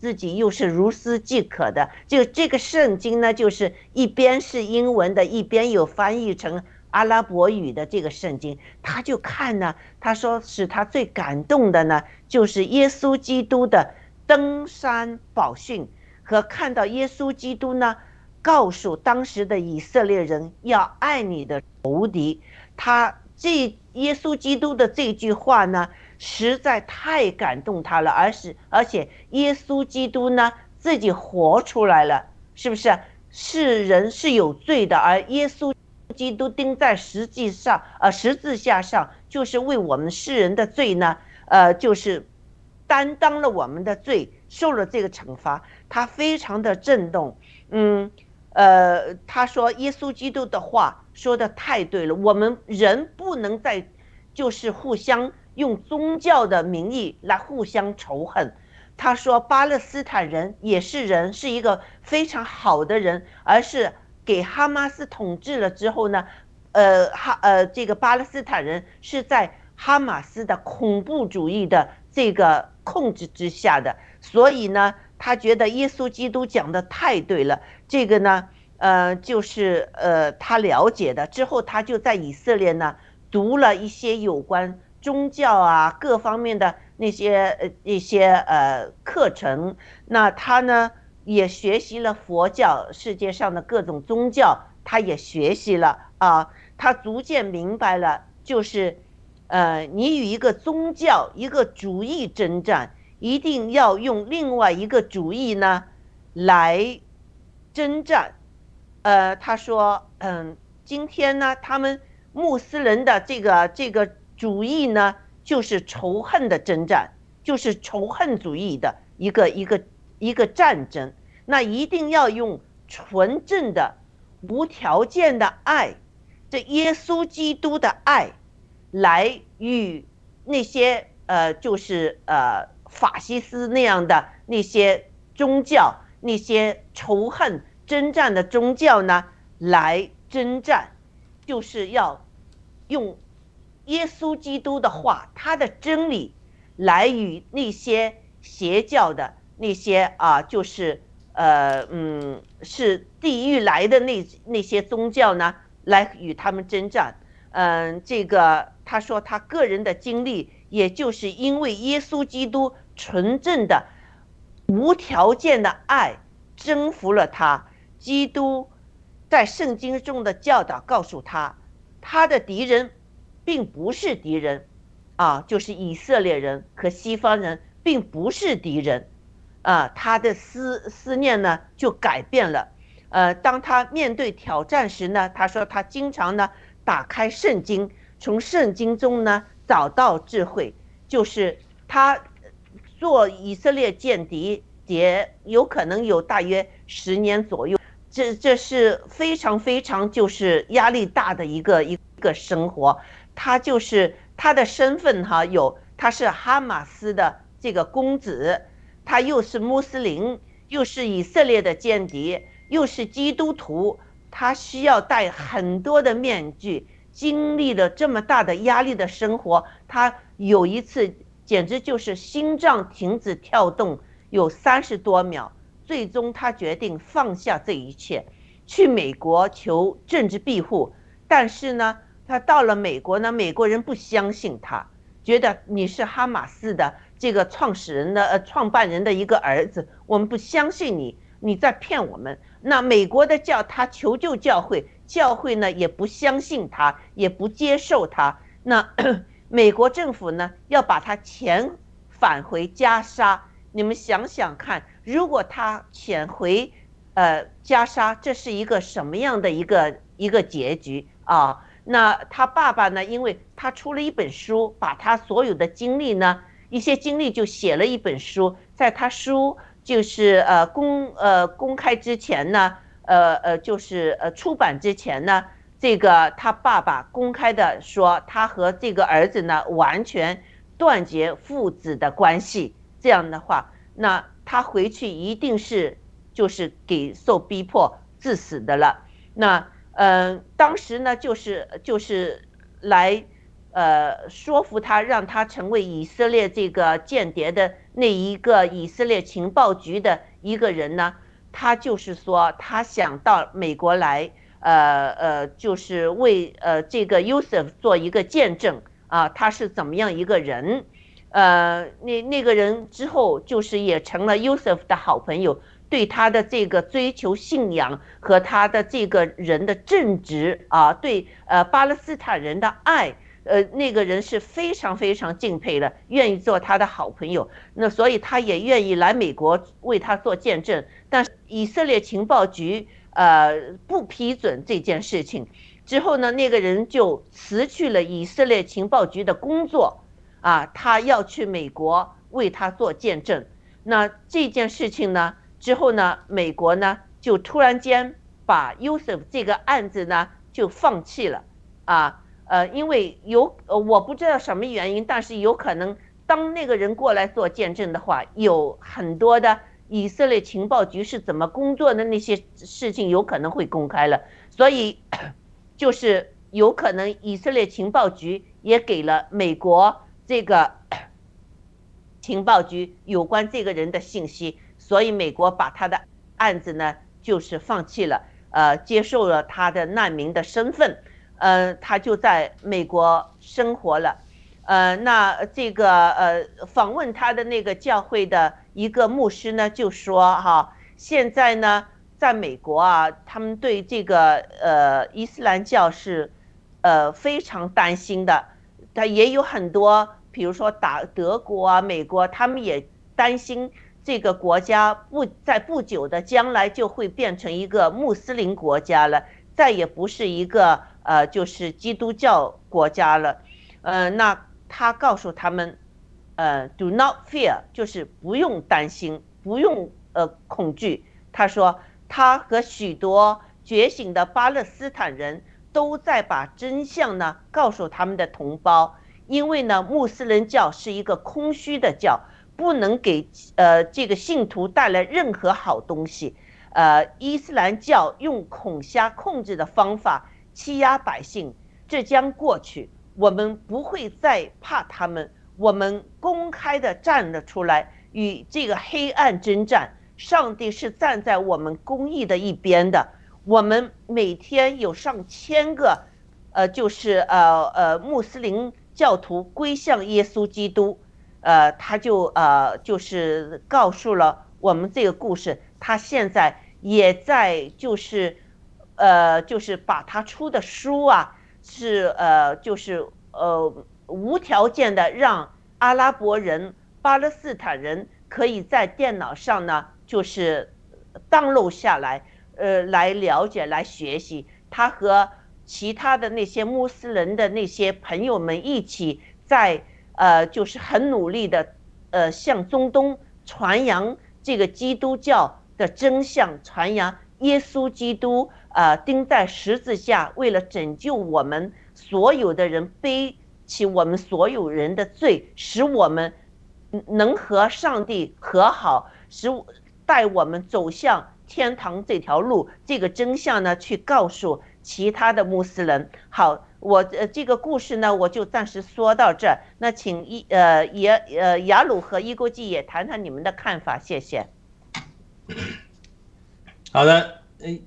自己又是如斯即可的，就这个圣经呢，就是一边是英文的，一边有翻译成。阿拉伯语的这个圣经，他就看呢。他说，使他最感动的呢，就是耶稣基督的登山宝训和看到耶稣基督呢，告诉当时的以色列人要爱你的仇敌。他这耶稣基督的这句话呢，实在太感动他了。而是而且耶稣基督呢，自己活出来了，是不是？是人是有罪的，而耶稣。基督钉在实际上，呃，十字架上，就是为我们世人的罪呢，呃，就是担当了我们的罪，受了这个惩罚。他非常的震动，嗯，呃，他说耶稣基督的话说的太对了，我们人不能再就是互相用宗教的名义来互相仇恨。他说巴勒斯坦人也是人，是一个非常好的人，而是。给哈马斯统治了之后呢，呃哈呃这个巴勒斯坦人是在哈马斯的恐怖主义的这个控制之下的，所以呢，他觉得耶稣基督讲的太对了。这个呢，呃，就是呃他了解的之后，他就在以色列呢读了一些有关宗教啊各方面的那些呃一些呃课程。那他呢？也学习了佛教，世界上的各种宗教，他也学习了啊。他逐渐明白了，就是，呃，你与一个宗教、一个主义征战，一定要用另外一个主义呢来征战。呃，他说，嗯，今天呢，他们穆斯林的这个这个主义呢，就是仇恨的征战，就是仇恨主义的一个一个一个战争。那一定要用纯正的、无条件的爱，这耶稣基督的爱，来与那些呃，就是呃法西斯那样的那些宗教、那些仇恨征战的宗教呢，来征战，就是要用耶稣基督的话，他的真理，来与那些邪教的那些啊，就是。呃嗯，是地狱来的那那些宗教呢，来与他们征战。嗯，这个他说他个人的经历，也就是因为耶稣基督纯正的、无条件的爱征服了他。基督在圣经中的教导告诉他，他的敌人并不是敌人，啊，就是以色列人和西方人并不是敌人。啊，他的思思念呢就改变了，呃，当他面对挑战时呢，他说他经常呢打开圣经，从圣经中呢找到智慧，就是他做以色列间谍，谍有可能有大约十年左右，这这是非常非常就是压力大的一个一个生活。他就是他的身份哈，有他是哈马斯的这个公子，他又是穆斯林，又是以色列的间谍，又是基督徒，他需要戴很多的面具，经历了这么大的压力的生活，他有一次简直就是心脏停止跳动有三十多秒。最终，他决定放下这一切，去美国求政治庇护。但是呢，他到了美国呢，美国人不相信他，觉得你是哈马斯的这个创始人的呃创办人的一个儿子，我们不相信你，你在骗我们。那美国的教他求救教会，教会呢也不相信他，也不接受他。那 美国政府呢要把他遣返回加沙。你们想想看，如果他遣回，呃，加沙，这是一个什么样的一个一个结局啊？那他爸爸呢？因为他出了一本书，把他所有的经历呢，一些经历就写了一本书。在他书就是呃公呃公开之前呢，呃呃就是呃出版之前呢，这个他爸爸公开的说，他和这个儿子呢完全断绝父子的关系。这样的话，那他回去一定是就是给受逼迫致死的了。那嗯，当时呢，就是就是来呃说服他，让他成为以色列这个间谍的那一个以色列情报局的一个人呢。他就是说，他想到美国来，呃呃，就是为呃这个 Yusuf 做一个见证啊，他是怎么样一个人。呃，那那个人之后就是也成了 Yusuf 的好朋友，对他的这个追求信仰和他的这个人的正直啊，对呃巴勒斯坦人的爱，呃那个人是非常非常敬佩的，愿意做他的好朋友。那所以他也愿意来美国为他做见证。但以色列情报局呃不批准这件事情，之后呢，那个人就辞去了以色列情报局的工作。啊，他要去美国为他做见证。那这件事情呢，之后呢，美国呢就突然间把 Yusuf 这个案子呢就放弃了。啊，呃，因为有呃我不知道什么原因，但是有可能当那个人过来做见证的话，有很多的以色列情报局是怎么工作的那些事情有可能会公开了。所以 就是有可能以色列情报局也给了美国。这个情报局有关这个人的信息，所以美国把他的案子呢，就是放弃了，呃，接受了他的难民的身份，呃，他就在美国生活了，呃，那这个呃，访问他的那个教会的一个牧师呢，就说哈，现在呢，在美国啊，他们对这个呃伊斯兰教是呃非常担心的，他也有很多。比如说打德国啊、美国，他们也担心这个国家不在不久的将来就会变成一个穆斯林国家了，再也不是一个呃就是基督教国家了。呃，那他告诉他们，呃，do not fear，就是不用担心，不用呃恐惧。他说他和许多觉醒的巴勒斯坦人都在把真相呢告诉他们的同胞。因为呢，穆斯林教是一个空虚的教，不能给呃这个信徒带来任何好东西。呃，伊斯兰教用恐吓控制的方法欺压百姓，这将过去。我们不会再怕他们，我们公开的站了出来，与这个黑暗征战。上帝是站在我们公义的一边的。我们每天有上千个，呃，就是呃呃穆斯林。教徒归向耶稣基督，呃，他就呃就是告诉了我们这个故事。他现在也在就是，呃，就是把他出的书啊，是呃就是呃无条件的让阿拉伯人、巴勒斯坦人可以在电脑上呢，就是 download 下来，呃，来了解、来学习。他和其他的那些穆斯林的那些朋友们一起在呃，就是很努力的呃，向中东传扬这个基督教的真相，传扬耶稣基督啊钉在十字架，为了拯救我们所有的人，背起我们所有人的罪，使我们能和上帝和好，使带我们走向天堂这条路。这个真相呢，去告诉其他的穆斯林。好。我呃，这个故事呢，我就暂时说到这。那请一呃也呃雅鲁和伊国际也谈谈你们的看法，谢谢。好的，嗯，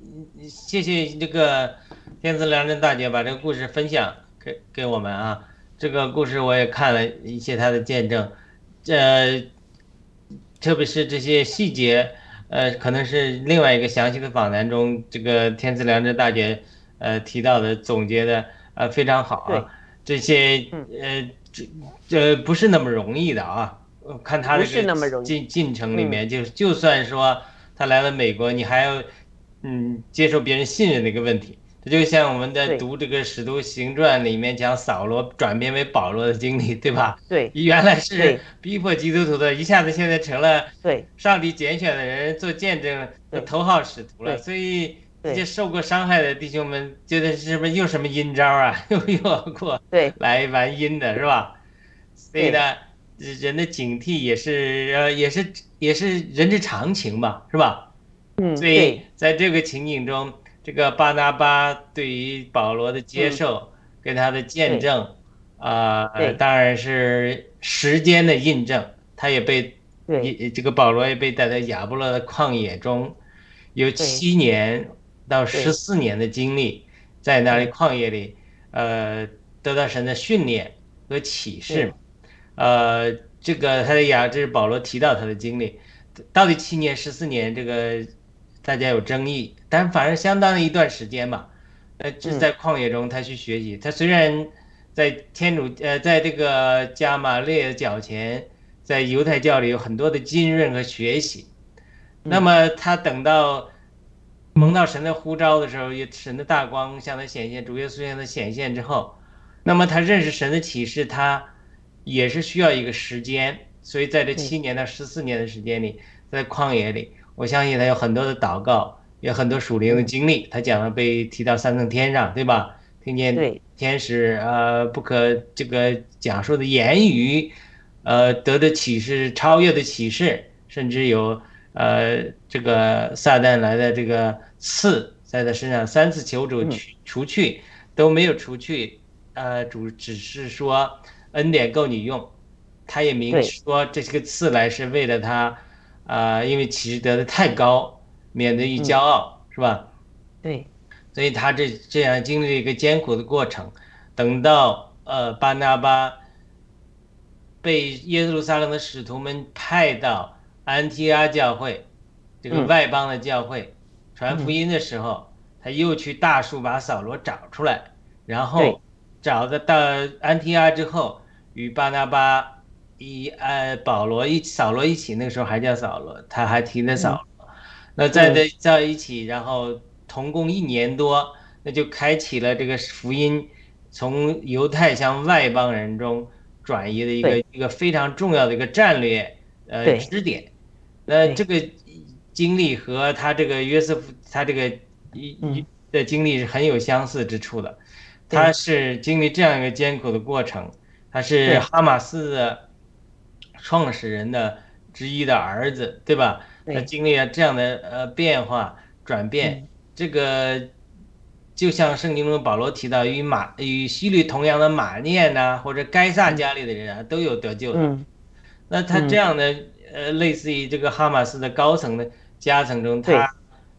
谢谢这个天赐良人大姐把这个故事分享给给我们啊。这个故事我也看了一些她的见证，这特别是这些细节，呃，可能是另外一个详细的访谈中，这个天赐良知大姐呃提到的总结的。呃，非常好啊，这些呃，这这不是那么容易的啊。看他的进进程里面，就就算说他来了美国，你还要嗯接受别人信任的一个问题。这就像我们在读这个《使徒行传》里面讲扫罗转变为保罗的经历，对吧？对，原来是逼迫基督徒的，一下子现在成了对上帝拣选的人做见证的头号使徒了，所以。这些受过伤害的弟兄们，觉得是不是又什么阴招啊？又又过来玩阴的是吧？所以呢，人的警惕也是呃，也是也是人之常情吧，是吧？嗯，所以在这个情景中，这个巴拿巴对于保罗的接受跟他的见证啊，当然是时间的印证。他也被这个保罗也被带到亚波罗的旷野中有七年。到十四年的经历，在那里旷野里，呃，得到神的训练和启示，呃，这个他的雅这是保罗提到他的经历，到底七年十四年这个大家有争议，但反正相当的一段时间嘛，呃，是在旷野中他去学习，他虽然在天主呃在这个加马列脚前，在犹太教里有很多的浸润和学习，那么他等到。蒙到神的呼召的时候，也神的大光向他显现，主耶稣向他显现之后，那么他认识神的启示，他也是需要一个时间。所以在这七年到十四年的时间里，在旷野里，我相信他有很多的祷告，有很多属灵的经历。他讲了被提到三层天上，对吧？听见天使呃不可这个讲述的言语，呃得的启示，超越的启示，甚至有。呃，这个撒旦来的这个刺在他身上三次求主去除去都没有除去，呃，主只是说恩典够你用，他也明说这些个刺来是为了他，啊，因为其实得的太高，免得于骄傲，是吧？对，所以他这这样经历了一个艰苦的过程，等到呃巴拿巴被耶路撒冷的使徒们派到。安提阿教会，这个外邦的教会，传福音的时候，他又去大树把扫罗找出来，然后找的到安提阿之后，与巴拿巴一呃保罗一扫罗一起，那个时候还叫扫罗，他还提的扫罗，那在在在一起，然后同共一年多，那就开启了这个福音从犹太向外邦人中转移的一个一个非常重要的一个战略呃支点。那这个经历和他这个约瑟夫他这个一一的经历是很有相似之处的，他是经历这样一个艰苦的过程，他是哈马斯的创始人的之一的儿子，对吧？他经历了这样的呃变化转变，这个就像圣经中保罗提到，与马与希律同样的马念呐，或者该撒家里的人啊，都有得救的。那他这样的。呃，类似于这个哈马斯的高层的夹层中，他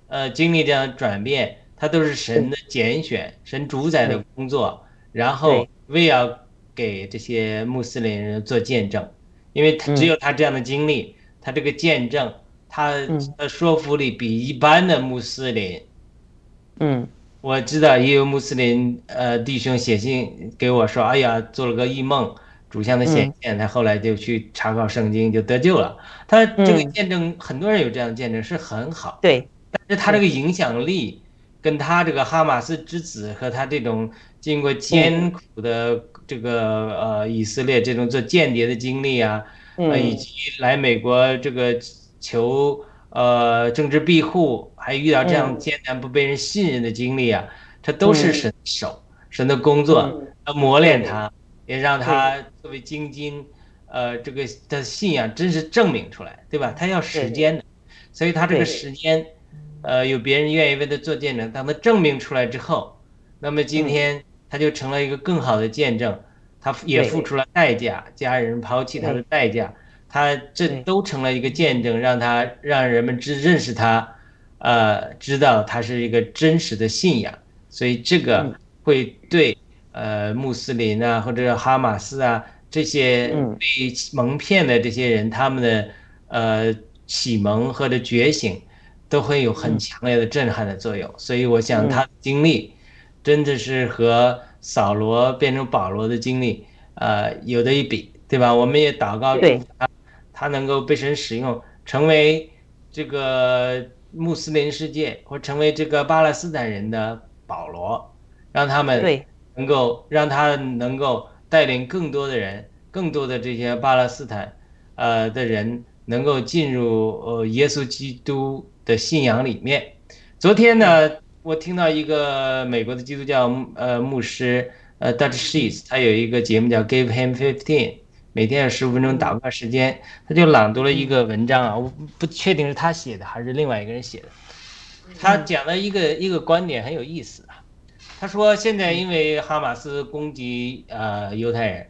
呃经历这样转变，他都是神的拣选，神主宰的工作，然后为要给这些穆斯林人做见证，因为他只有他这样的经历，他这个见证，他的说服力比一般的穆斯林，嗯，我知道也有穆斯林呃弟兄写信给我说，哎呀，做了个异梦。主相的显现，他后来就去查考圣经，就得救了。他这个见证，很多人有这样的见证是很好。对，但是他这个影响力，跟他这个哈马斯之子和他这种经过艰苦的这个呃以色列这种做间谍的经历啊，呃以及来美国这个求呃政治庇护，还遇到这样艰难不被人信任的经历啊，这都是神手，神的工作，要磨练他，也让他作为精金，呃，这个的信仰真是证明出来，对吧？他要时间的，所以他这个时间，呃，有别人愿意为他做见证，当他证明出来之后，那么今天他就成了一个更好的见证。他也付出了代价，家人抛弃他的代价，他这都成了一个见证，让他让人们知认识他，呃，知道他是一个真实的信仰，所以这个会对呃穆斯林啊或者哈马斯啊这些被蒙骗的这些人，他们的呃启蒙或者觉醒，都会有很强烈的震撼的作用。所以我想他的经历真的是和。扫罗变成保罗的经历，呃，有的一比，对吧？我们也祷告他，他能够被神使用，成为这个穆斯林世界或成为这个巴勒斯坦人的保罗，让他们能够让他能够带领更多的人，更多的这些巴勒斯坦呃的人能够进入呃耶稣基督的信仰里面。昨天呢？我听到一个美国的基督教呃牧师呃 Dutch Sheets，他有一个节目叫 Give Him Fifteen，每天有十五分钟祷告时间，他就朗读了一个文章啊，我不确定是他写的还是另外一个人写的。他讲了一个一个观点很有意思，他说现在因为哈马斯攻击呃犹太人，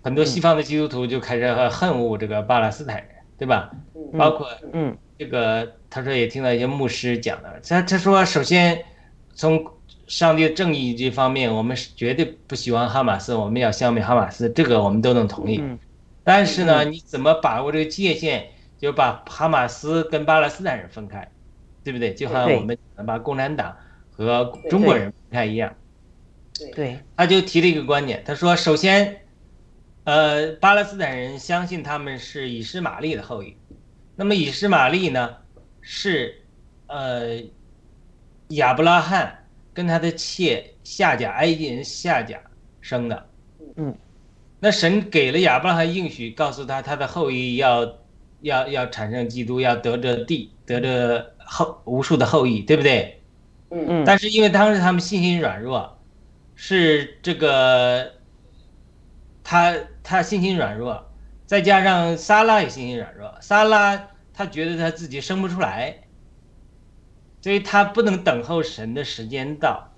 很多西方的基督徒就开始恨恶这个巴勒斯坦人，对吧？包括嗯。这个他说也听到一些牧师讲的，他他说首先从上帝的正义这方面，我们是绝对不喜欢哈马斯，我们要消灭哈马斯，这个我们都能同意。但是呢，你怎么把握这个界限，就把哈马斯跟巴勒斯坦人分开，对不对？就好像我们把共产党和中国人不太一样。对，他就提了一个观点，他说首先，呃，巴勒斯坦人相信他们是以实玛利的后裔。那么以实玛利呢，是，呃，亚伯拉罕跟他的妾夏甲埃及人夏甲生的。嗯，那神给了亚伯拉罕应许，告诉他他的后裔要要要产生基督，要得着地，得着后无数的后裔，对不对？嗯嗯。但是因为当时他们信心软弱，是这个，他他信心软弱。再加上萨拉也信心软弱，萨拉他觉得他自己生不出来，所以他不能等候神的时间到，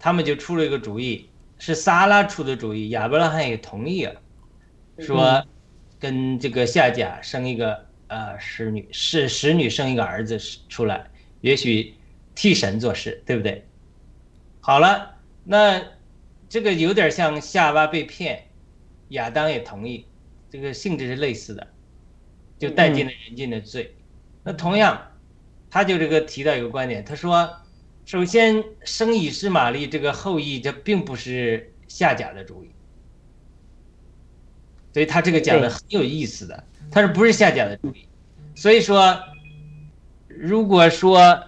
他们就出了一个主意，是萨拉出的主意，亚伯拉罕也同意了，说跟这个夏甲生一个呃使女，是使女生一个儿子出来，也许替神做事，对不对？好了，那这个有点像夏娃被骗，亚当也同意。这个性质是类似的，就带进了人间的罪。那同样，他就这个提到一个观点，他说，首先生以实玛利这个后裔，这并不是夏甲的主意，所以他这个讲的很有意思的，他说不是夏甲的主意。所以说，如果说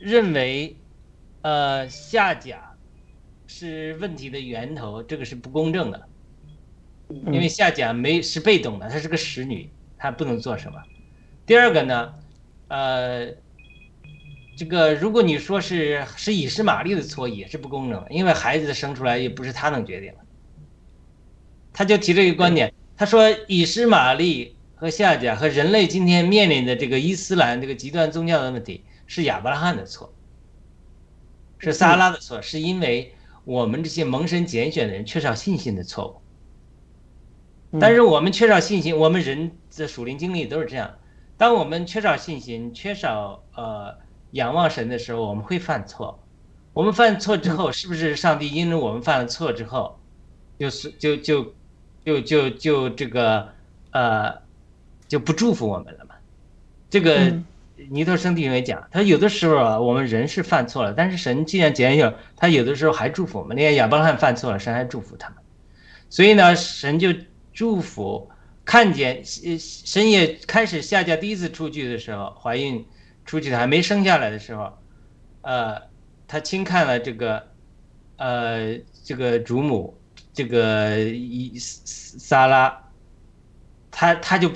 认为，呃，夏甲是问题的源头，这个是不公正的。因为夏甲没是被动的，她是个使女，她不能做什么。第二个呢，呃，这个如果你说是是以实玛利的错，也是不公正的，因为孩子生出来也不是她能决定的。他就提这个观点，他说以实玛利和夏甲和人类今天面临的这个伊斯兰这个极端宗教的问题，是亚伯拉罕的错，是撒拉的错，是因为我们这些蒙神拣选的人缺少信心的错误。但是我们缺少信心，我们人的属灵经历都是这样。当我们缺少信心、缺少呃仰望神的时候，我们会犯错。我们犯错之后，是不是上帝因为我们犯了错之后，就是就就就就就这个呃就不祝福我们了嘛？这个尼特生弟兄也讲，他有的时候啊，我们人是犯错了，但是神既然拣选，他有的时候还祝福我们。你看亚伯拉罕犯错了，神还祝福他们。所以呢，神就。祝福，看见神也开始下嫁第一次出去的时候，怀孕出去的还没生下来的时候，呃，他轻看了这个，呃，这个祖母，这个伊萨拉，他他就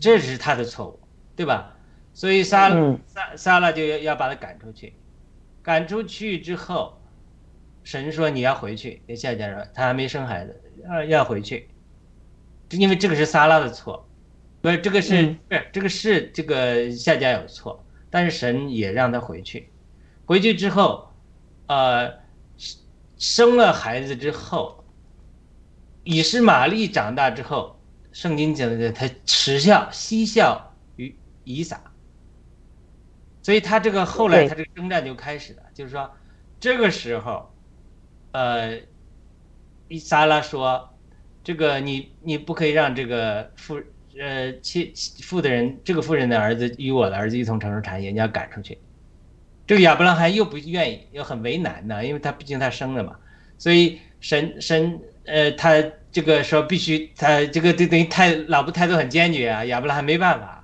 这是他的错误，对吧？所以撒撒撒拉就要要把他赶出去，赶出去之后，神说你要回去，夏家说他还没生孩子，要要回去，因为这个是撒拉的错，不是这个是不是这个是这个夏家有错，但是神也让他回去，回去之后，呃，生了孩子之后，以实玛利长大之后，圣经讲的他耻笑嬉笑于以撒。所以他这个后来他这个征战就开始了，就是说，这个时候，呃，伊萨拉说，这个你你不可以让这个富呃妻富的人这个富人的儿子与我的儿子一同承受产业，你要赶出去。这个亚伯拉罕又不愿意，又很为难呢，因为他毕竟他生了嘛，所以神神呃他这个说必须他这个等等于态老婆态度很坚决啊，亚伯拉罕没办法。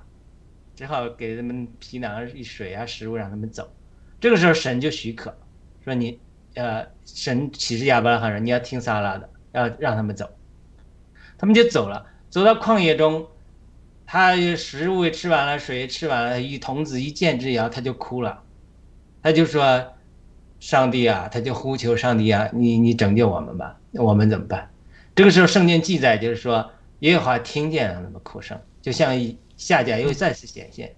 只好给他们皮囊、一水啊、食物，让他们走。这个时候，神就许可，说你，呃，神启示亚伯拉罕说，你要听撒拉的，要让他们走。他们就走了，走到旷野中，他食物也吃完了，水也吃完了，一童子一见之遥，他就哭了，他就说：“上帝啊！”他就呼求上帝啊，你你拯救我们吧，我们怎么办？这个时候，圣经记载就是说，耶和华听见了他们哭声，就像一。下家又再次显现，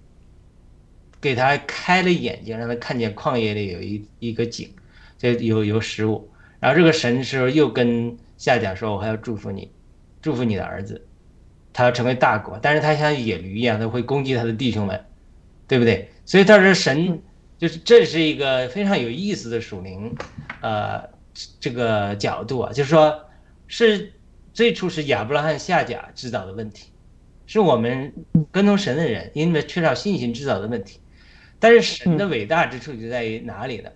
给他开了眼睛，让他看见旷野里有一一个井，这有有食物。然后这个神时候又跟下家说：“我还要祝福你，祝福你的儿子，他要成为大国。但是他像野驴一样，他会攻击他的弟兄们，对不对？所以他说神就是这是一个非常有意思的属灵，呃，这个角度啊，就是说是最初是亚伯拉罕下家制造的问题。”是我们跟从神的人，因为缺少信心制造的问题。但是神的伟大之处就在于哪里呢？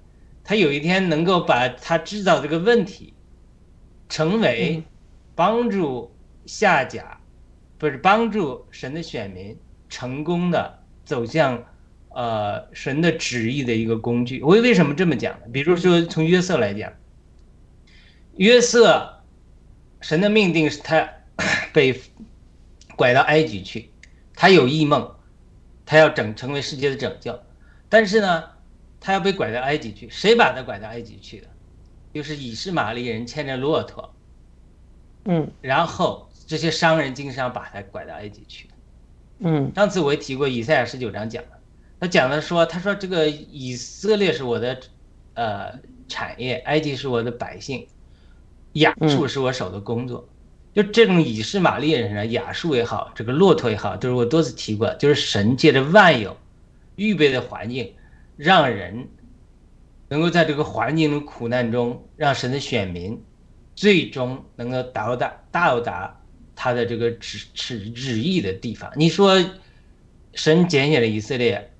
他有一天能够把他制造这个问题，成为帮助下甲，不是帮助神的选民成功的走向呃神的旨意的一个工具。我为什么这么讲呢？比如说从约瑟来讲，约瑟，神的命定是他 被。拐到埃及去，他有异梦，他要整成为世界的拯救，但是呢，他要被拐到埃及去，谁把他拐到埃及去的？就是以实玛利人牵着骆驼，嗯，然后这些商人经商把他拐到埃及去的，嗯，上次我也提过以赛亚十九章讲的，他讲的说，他说这个以色列是我的呃产业，埃及是我的百姓，亚述是我手的工作。就这种以示玛利人啊，雅述也好，这个骆驼也好，都是我多次提过，就是神借着万有预备的环境，让人能够在这个环境的苦难中，让神的选民最终能够到达到达他的这个旨旨旨意的地方。你说神拣选了以色列，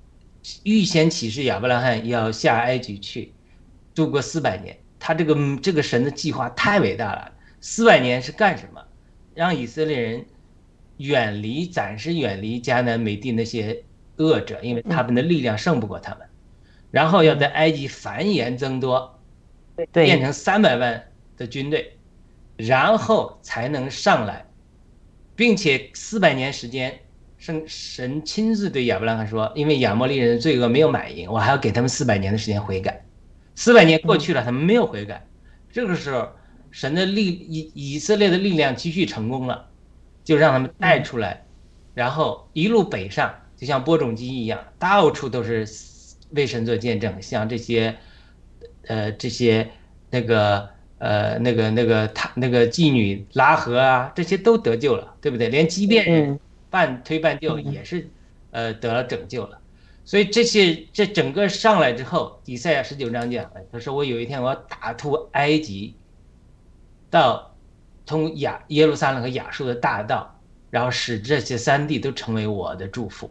预先启示亚伯拉罕要下埃及去度过四百年，他这个这个神的计划太伟大了。四百年是干什么？让以色列人远离，暂时远离迦南美地那些恶者，因为他们的力量胜不过他们。然后要在埃及繁衍增多，变成三百万的军队，然后才能上来，并且四百年时间，圣神亲自对亚伯拉罕说：“因为亚摩利人的罪恶没有满盈，我还要给他们四百年的时间悔改。”四百年过去了，他们没有悔改，这个时候。神的力以以色列的力量继续成功了，就让他们带出来，然后一路北上，就像播种机一样，到处都是为神做见证。像这些，呃，这些那个呃那个那个他那个妓女拉合啊，这些都得救了，对不对？连畸变人半推半就也是，呃，得了拯救了。所以这些这整个上来之后，以赛亚十九章讲，他说我有一天我要打突埃及。到通亚耶路撒冷和亚述的大道，然后使这些三地都成为我的祝福。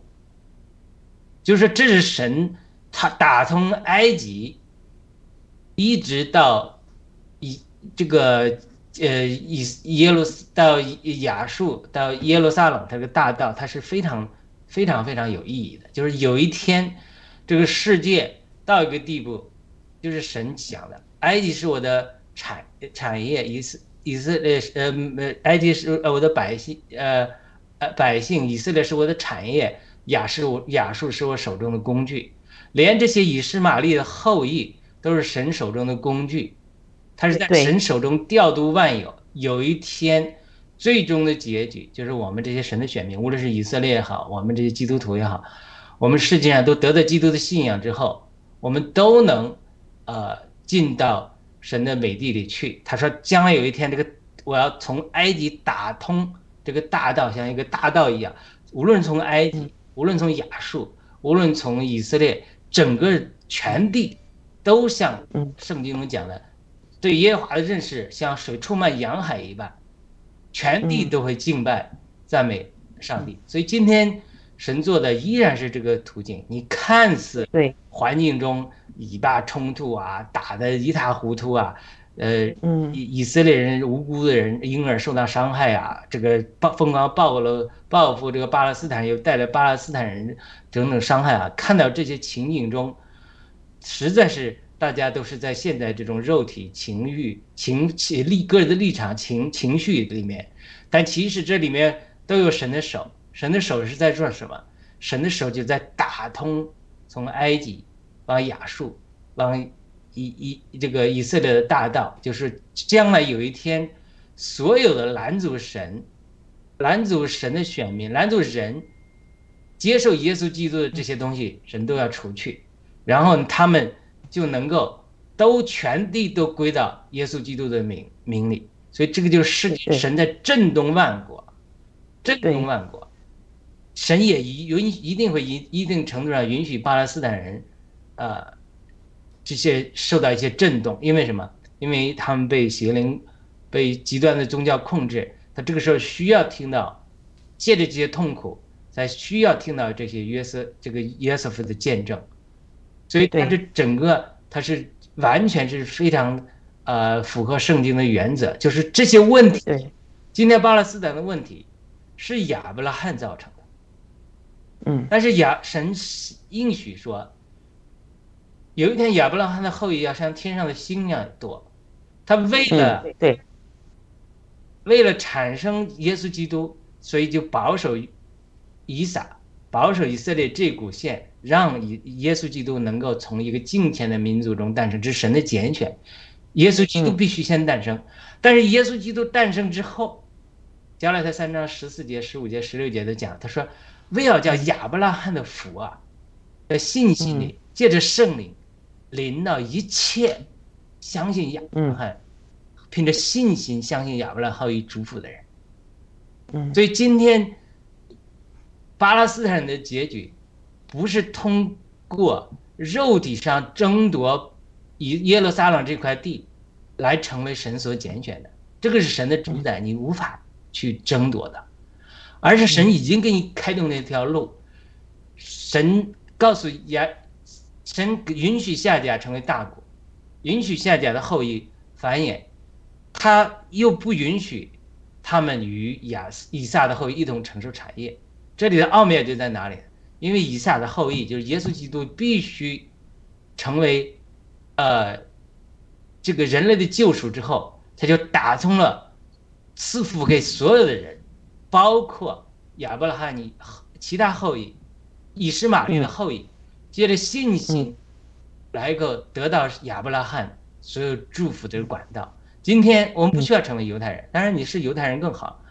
就是这是神他打通埃及，一直到以这个呃以耶路到亚述到耶路撒冷这个大道，它是非常非常非常有意义的。就是有一天，这个世界到一个地步，就是神讲的，埃及是我的。产产业以色以色列呃呃埃及是呃我的百姓呃呃百姓以色列是我的产业，亚述亚述是我手中的工具，连这些以实玛利的后裔都是神手中的工具，他是在神手中调度万有。有一天，最终的结局就是我们这些神的选民，无论是以色列也好，我们这些基督徒也好，我们世界上都得到基督的信仰之后，我们都能，呃，进到神的美地里去。他说，将来有一天，这个我要从埃及打通这个大道，像一个大道一样，无论从埃及，无论从亚述，无论从以色列，整个全地都像圣经中讲的。对耶和华的认识像水充满洋海一般，全地都会敬拜赞美上帝。所以今天神做的依然是这个途径。你看似对环境中以巴冲突啊，打得一塌糊涂啊，呃，以以色列人无辜的人婴儿受到伤害啊，这个暴疯狂报了报复这个巴勒斯坦，又带来巴勒斯坦人等等伤害啊，看到这些情景中，实在是。大家都是在现在这种肉体、情欲、情情立个人的立场、情情绪里面，但其实这里面都有神的手。神的手是在做什么？神的手就在打通从埃及往亚述、往以以这个以色列的大道，就是将来有一天，所有的拦阻神、拦阻神的选民、拦阻人接受耶稣基督的这些东西，神都要除去，然后他们。就能够都全地都归到耶稣基督的名名里，所以这个就是神在震动万国，震动万国，神也一允一定会一一定程度上允许巴勒斯坦人，呃，这些受到一些震动，因为什么？因为他们被邪灵、被极端的宗教控制，他这个时候需要听到，借着这些痛苦，才需要听到这些约瑟这个约瑟夫的见证。所以，他这整个他是完全是非常，呃，符合圣经的原则，就是这些问题。对，今天巴勒斯坦的问题是亚伯拉罕造成的。嗯。但是亚神应许说，有一天亚伯拉罕的后裔要像天上的星一样多。他为了对，为了产生耶稣基督，所以就保守以撒，保守以色列这股线。让以耶稣基督能够从一个敬虔的民族中诞生，这是神的拣选。耶稣基督必须先诞生，但是耶稣基督诞生之后，加拉太三章十四节、十五节、十六节的讲，他说：“为要叫亚伯拉罕的福啊，在信心里借着圣灵临到一切相信亚伯拉罕，凭着信心相信亚伯拉罕与祝福的人。”嗯，所以今天巴勒斯坦的结局。不是通过肉体上争夺以耶路撒冷这块地来成为神所拣选的，这个是神的主宰，你无法去争夺的，而是神已经给你开动那条路，神告诉亚，神允许夏甲成为大国，允许夏甲的后裔繁衍，他又不允许他们与亚以撒的后裔一同承受产业，这里的奥妙就在哪里？因为以撒的后裔就是耶稣基督必须成为，呃，这个人类的救赎之后，他就打通了赐福给所有的人，包括亚伯拉罕尼其他后裔，以实玛利的后裔，借着信心来个得到亚伯拉罕所有祝福的管道。今天我们不需要成为犹太人，当然你是犹太人更好，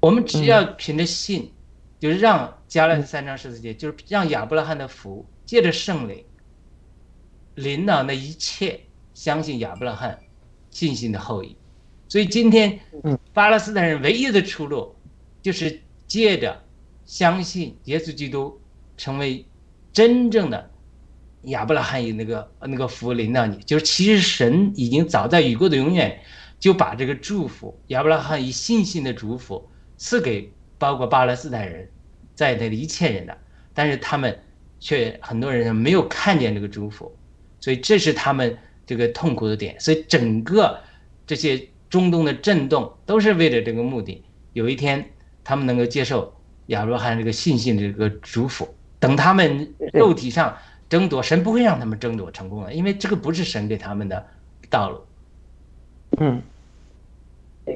我们只要凭着信。就是让加勒三章十四节，就是让亚伯拉罕的福借着圣灵领导那一切相信亚伯拉罕信心的后裔。所以今天，巴勒斯坦人唯一的出路就是借着相信耶稣基督，成为真正的亚伯拉罕以那个那个福领导你。就是其实神已经早在雨过的永远就把这个祝福亚伯拉罕以信心的祝福赐给。包括巴勒斯坦人在内的一切人的，但是他们却很多人没有看见这个祝福，所以这是他们这个痛苦的点。所以整个这些中东的震动都是为了这个目的。有一天他们能够接受亚伯拉罕这个信心的这个祝福，等他们肉体上争夺，神不会让他们争夺成功的，因为这个不是神给他们的道路。嗯。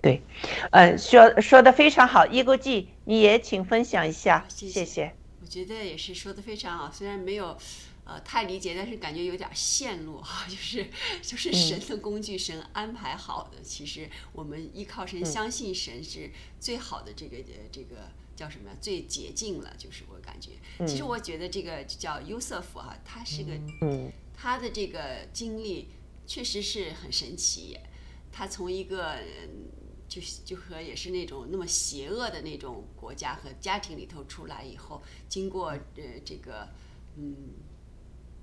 对，呃，说说的非常好，一国际，你也请分享一下，谢谢。我觉得也是说的非常好，虽然没有。呃，太理解，但是感觉有点线路哈，就是就是神的工具，神安排好的。其实我们依靠神，相信神是最好的这个这个叫什么？最捷径了，就是我感觉。其实我觉得这个叫优瑟夫哈，他是个，他的这个经历确实是很神奇。他从一个就就和也是那种那么邪恶的那种国家和家庭里头出来以后，经过呃这个嗯。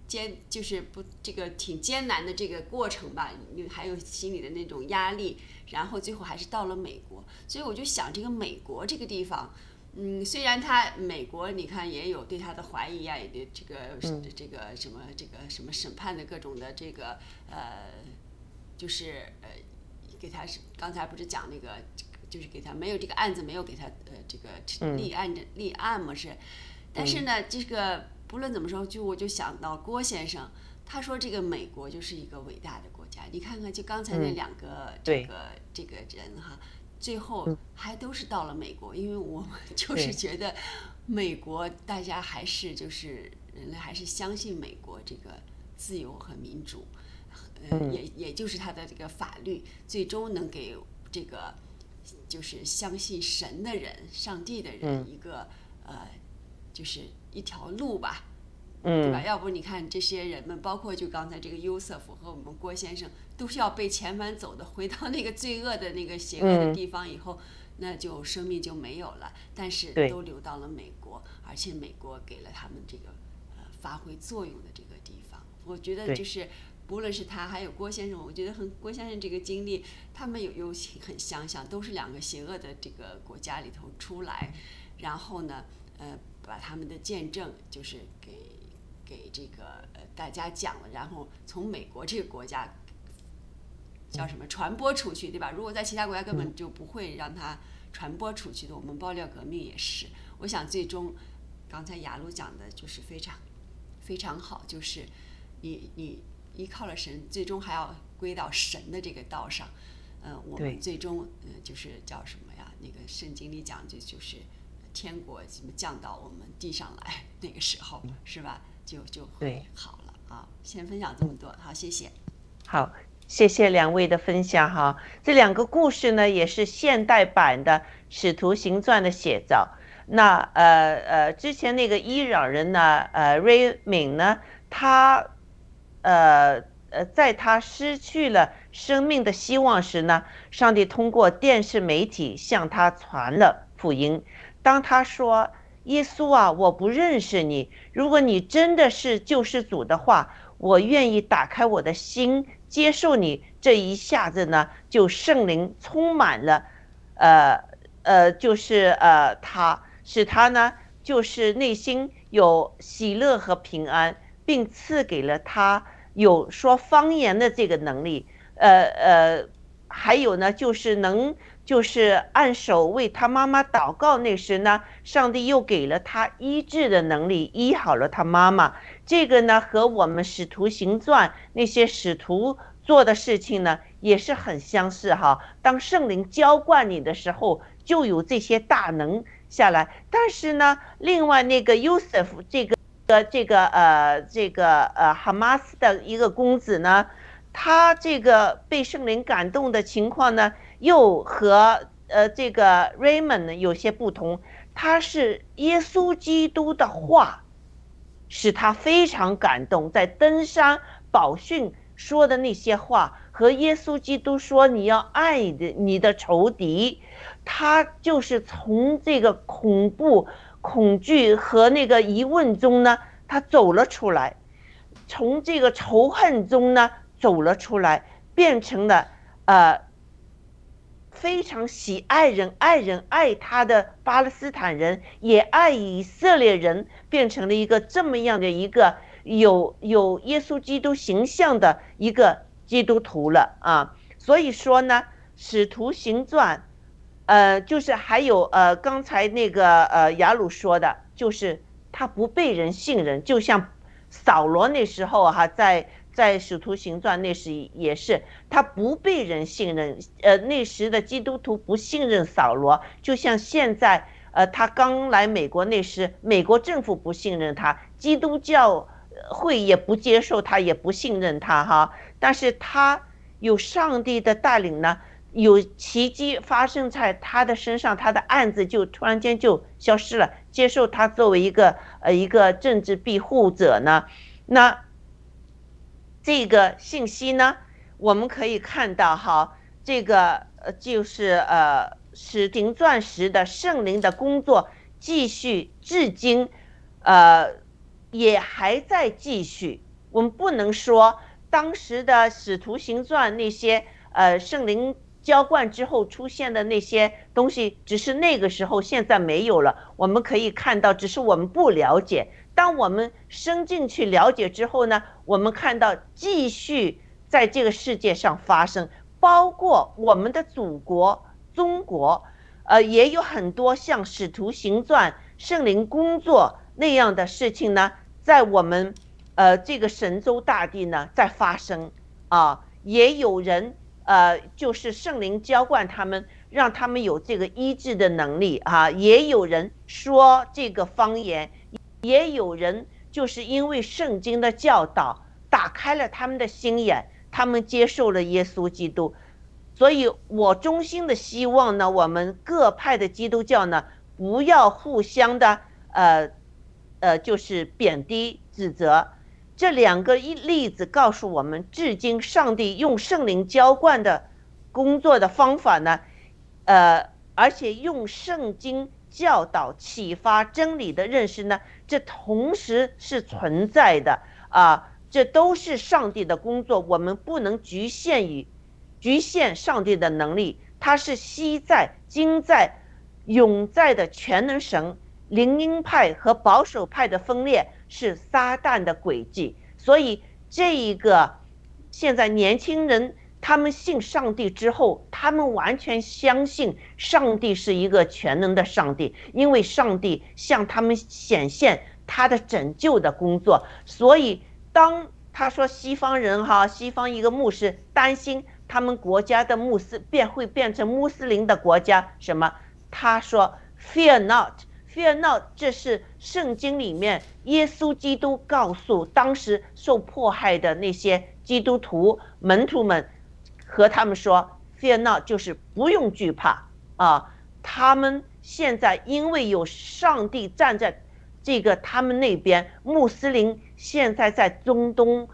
艰就是不这个挺艰难的这个过程吧，还有心里的那种压力，然后最后还是到了美国。所以我就想，这个美国这个地方，嗯，虽然他美国你看也有对他的怀疑啊，也对这个这个什么这个什么审判的各种的这个呃，就是呃，给他是刚才不是讲那个，就是给他没有这个案子没有给他呃这个立案的立案嘛是，但是呢这个。不论怎么说，就我就想到郭先生，他说这个美国就是一个伟大的国家。你看看，就刚才那两个这个这个人哈，最后还都是到了美国，因为我们 就是觉得美国大家还是就是人类还是相信美国这个自由和民主，呃，也也就是他的这个法律最终能给这个就是相信神的人、上帝的人一个呃，就是。一条路吧，对吧？要不你看这些人们，包括就刚才这个优瑟夫和我们郭先生，都是要被遣返走的，回到那个罪恶的那个邪恶的地方以后，那就生命就没有了。但是都留到了美国，而且美国给了他们这个呃发挥作用的这个地方。我觉得就是不论是他还有郭先生，我觉得和郭先生这个经历，他们有有很相像，都是两个邪恶的这个国家里头出来，然后呢，呃。把他们的见证就是给给这个呃大家讲了，然后从美国这个国家叫什么传播出去，对吧？如果在其他国家根本就不会让它传播出去的。我们爆料革命也是，我想最终刚才雅鲁讲的就是非常非常好，就是你你依靠了神，最终还要归到神的这个道上。嗯，我们最终嗯就是叫什么呀？那个圣经里讲的就是。天国怎么降到我们地上来？那个时候是吧？就就会好了啊！先分享这么多，好，谢谢。好，谢谢两位的分享哈。这两个故事呢，也是现代版的《使徒行传》的写照。那呃呃，之前那个伊朗人呢，呃，瑞敏呢，他呃呃，在他失去了生命的希望时呢，上帝通过电视媒体向他传了福音。当他说：“耶稣啊，我不认识你。如果你真的是救世主的话，我愿意打开我的心接受你。”这一下子呢，就圣灵充满了，呃呃，就是呃，他使他呢，就是内心有喜乐和平安，并赐给了他有说方言的这个能力。呃呃，还有呢，就是能。就是按手为他妈妈祷告那时呢，上帝又给了他医治的能力，医好了他妈妈。这个呢，和我们使徒行传那些使徒做的事情呢，也是很相似哈。当圣灵浇灌你的时候，就有这些大能下来。但是呢，另外那个 Yusuf 这个呃这个呃这个呃哈马斯的一个公子呢，他这个被圣灵感动的情况呢。又和呃这个 Raymond 有些不同，他是耶稣基督的话，使他非常感动。在登山宝训说的那些话，和耶稣基督说你要爱的你的仇敌，他就是从这个恐怖、恐惧和那个疑问中呢，他走了出来，从这个仇恨中呢走了出来，变成了呃。非常喜爱人，爱人爱他的巴勒斯坦人，也爱以色列人，变成了一个这么样的一个有有耶稣基督形象的一个基督徒了啊。所以说呢，《使徒行传》，呃，就是还有呃，刚才那个呃雅鲁说的，就是他不被人信任，就像扫罗那时候哈在。在使徒行传那时也是，他不被人信任。呃，那时的基督徒不信任扫罗，就像现在，呃，他刚来美国那时，美国政府不信任他，基督教会也不接受他，也不信任他哈。但是他有上帝的带领呢，有奇迹发生在他的身上，他的案子就突然间就消失了，接受他作为一个呃一个政治庇护者呢。那这个信息呢，我们可以看到哈，这个呃就是呃。使停钻石的圣灵的工作继续至今，呃，也还在继续。我们不能说当时的使徒行传那些呃圣灵浇灌之后出现的那些东西，只是那个时候现在没有了。我们可以看到，只是我们不了解。当我们深进去了解之后呢，我们看到继续在这个世界上发生，包括我们的祖国。中国，呃，也有很多像使徒行传、圣灵工作那样的事情呢，在我们，呃，这个神州大地呢在发生啊。也有人，呃，就是圣灵浇灌他们，让他们有这个医治的能力啊。也有人说这个方言，也有人就是因为圣经的教导打开了他们的心眼，他们接受了耶稣基督。所以，我衷心的希望呢，我们各派的基督教呢，不要互相的，呃，呃，就是贬低指责。这两个一例子告诉我们，至今上帝用圣灵浇灌的工作的方法呢，呃，而且用圣经教导启发真理的认识呢，这同时是存在的啊，这都是上帝的工作，我们不能局限于。局限上帝的能力，他是昔在、今在、永在的全能神。灵音派和保守派的分裂是撒旦的诡计。所以，这一个现在年轻人他们信上帝之后，他们完全相信上帝是一个全能的上帝，因为上帝向他们显现他的拯救的工作。所以，当他说西方人哈，西方一个牧师担心。他们国家的穆斯便会变成穆斯林的国家？什么？他说：“Fear not, fear not。”这是圣经里面耶稣基督告诉当时受迫害的那些基督徒门徒们，和他们说：“Fear not，就是不用惧怕啊！他们现在因为有上帝站在这个他们那边，穆斯林现在在中东。”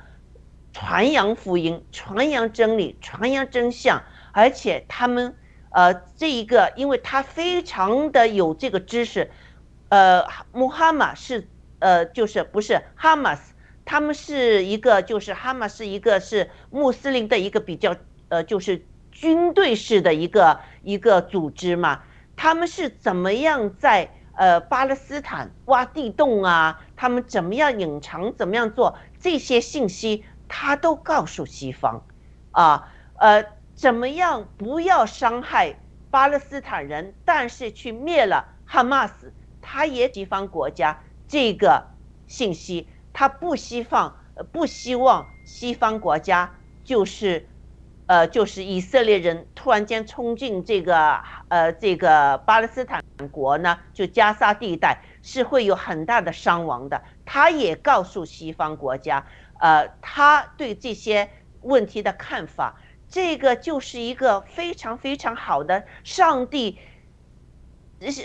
传扬福音，传扬真理，传扬真相，而且他们，呃，这一个，因为他非常的有这个知识，呃，穆哈马是，呃，就是不是哈马斯，他们是一个，就是哈马是一个是穆斯林的一个比较，呃，就是军队式的一个一个组织嘛，他们是怎么样在呃巴勒斯坦挖地洞啊？他们怎么样隐藏？怎么样做这些信息？他都告诉西方，啊，呃，怎么样不要伤害巴勒斯坦人，但是去灭了哈马斯，他也西方国家这个信息，他不希望，不希望西方国家就是，呃，就是以色列人突然间冲进这个，呃，这个巴勒斯坦国呢，就加沙地带是会有很大的伤亡的。他也告诉西方国家。呃，他对这些问题的看法，这个就是一个非常非常好的上帝。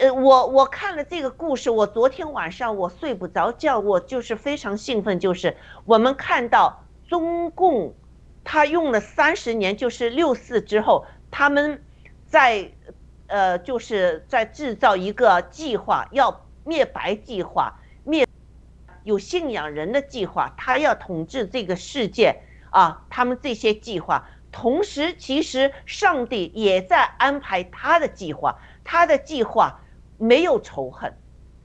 呃，我我看了这个故事，我昨天晚上我睡不着觉，我就是非常兴奋，就是我们看到中共，他用了三十年，就是六四之后，他们在呃，就是在制造一个计划，要灭白计划。灭有信仰人的计划，他要统治这个世界啊！他们这些计划，同时其实上帝也在安排他的计划。他的计划没有仇恨，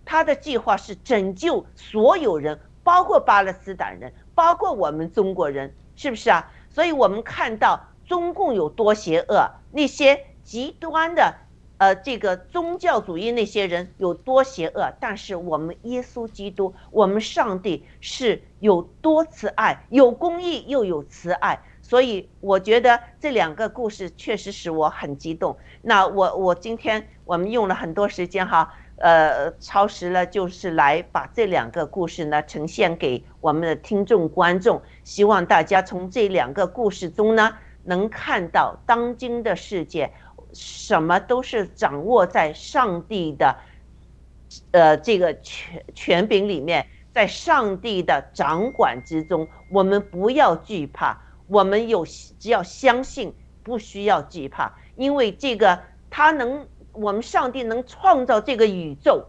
他的计划是拯救所有人，包括巴勒斯坦人，包括我们中国人，是不是啊？所以我们看到中共有多邪恶，那些极端的。呃，这个宗教主义那些人有多邪恶，但是我们耶稣基督，我们上帝是有多慈爱，有公义又有慈爱，所以我觉得这两个故事确实使我很激动。那我我今天我们用了很多时间哈，呃，超时了，就是来把这两个故事呢呈现给我们的听众观众，希望大家从这两个故事中呢，能看到当今的世界，什么都是掌握在上帝的，呃，这个权权柄里面，在上帝的掌管之中，我们不要惧怕，我们有只要相信，不需要惧怕，因为这个他能。我们上帝能创造这个宇宙，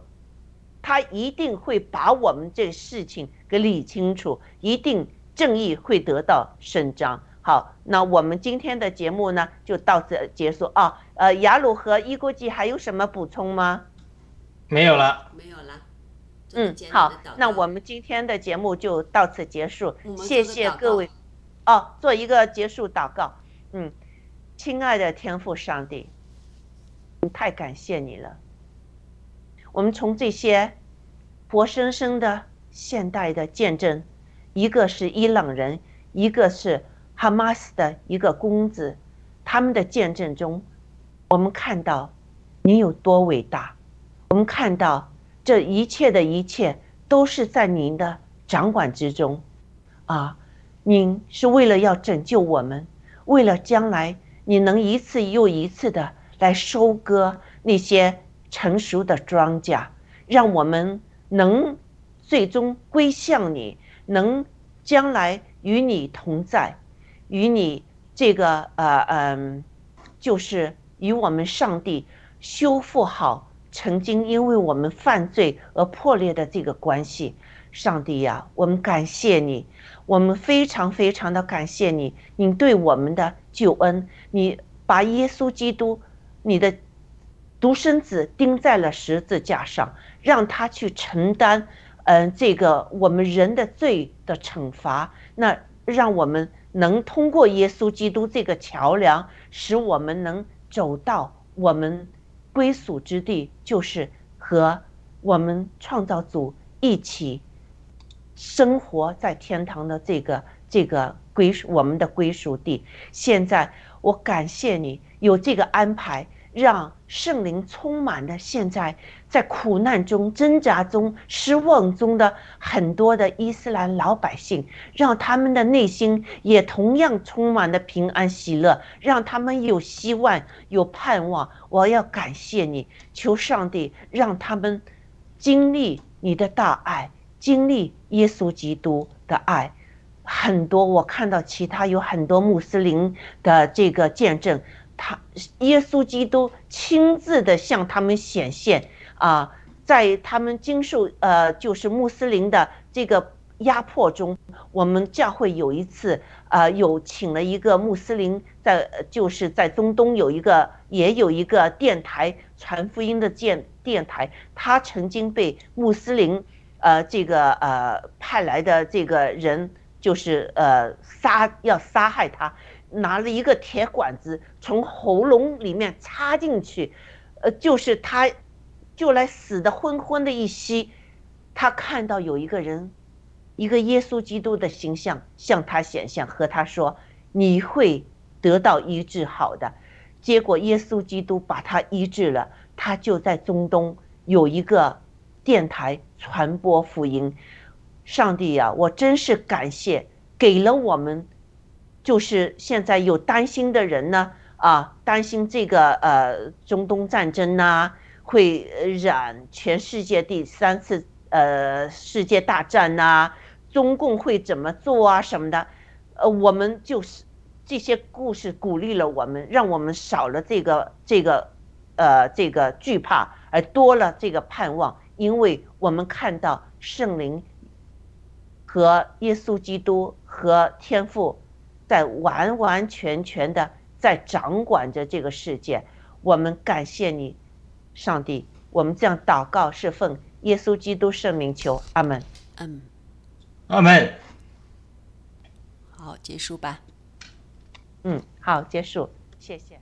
他一定会把我们这事情给理清楚，一定正义会得到伸张。好，那我们今天的节目呢，就到此结束啊。呃，雅鲁和伊国际还有什么补充吗？没有了，没有了。嗯，好，那我们今天的节目就到此结束，谢谢各位。哦，做一个结束祷告。嗯，亲爱的天父上帝。太感谢你了。我们从这些活生生的现代的见证，一个是伊朗人，一个是哈马斯的一个公子，他们的见证中，我们看到你有多伟大。我们看到这一切的一切都是在您的掌管之中。啊，您是为了要拯救我们，为了将来你能一次又一次的。来收割那些成熟的庄稼，让我们能最终归向你，能将来与你同在，与你这个呃嗯，就是与我们上帝修复好曾经因为我们犯罪而破裂的这个关系。上帝呀，我们感谢你，我们非常非常的感谢你，你对我们的救恩，你把耶稣基督。你的独生子钉在了十字架上，让他去承担，嗯，这个我们人的罪的惩罚。那让我们能通过耶稣基督这个桥梁，使我们能走到我们归属之地，就是和我们创造主一起生活在天堂的这个这个归属我们的归属地。现在我感谢你有这个安排。让圣灵充满了现在在苦难中挣扎中失望中的很多的伊斯兰老百姓，让他们的内心也同样充满了平安喜乐，让他们有希望有盼望。我要感谢你，求上帝让他们经历你的大爱，经历耶稣基督的爱。很多我看到其他有很多穆斯林的这个见证。他耶稣基督亲自的向他们显现啊，在他们经受呃就是穆斯林的这个压迫中，我们教会有一次啊有请了一个穆斯林在就是在中东有一个也有一个电台传福音的电电台，他曾经被穆斯林呃这个呃派来的这个人就是呃杀要杀害他。拿了一个铁管子从喉咙里面插进去，呃，就是他，就来死的昏昏的一吸，他看到有一个人，一个耶稣基督的形象向他显现，和他说你会得到医治好的，结果耶稣基督把他医治了，他就在中东有一个电台传播福音，上帝呀，我真是感谢给了我们。就是现在有担心的人呢，啊，担心这个呃中东战争呐会染全世界第三次呃世界大战呐，中共会怎么做啊什么的，呃，我们就是这些故事鼓励了我们，让我们少了这个这个呃这个惧怕，而多了这个盼望，因为我们看到圣灵和耶稣基督和天父。在完完全全的在掌管着这个世界，我们感谢你，上帝。我们这样祷告是奉耶稣基督圣名求，阿门。嗯，阿门。好，结束吧。嗯，好，结束，谢谢。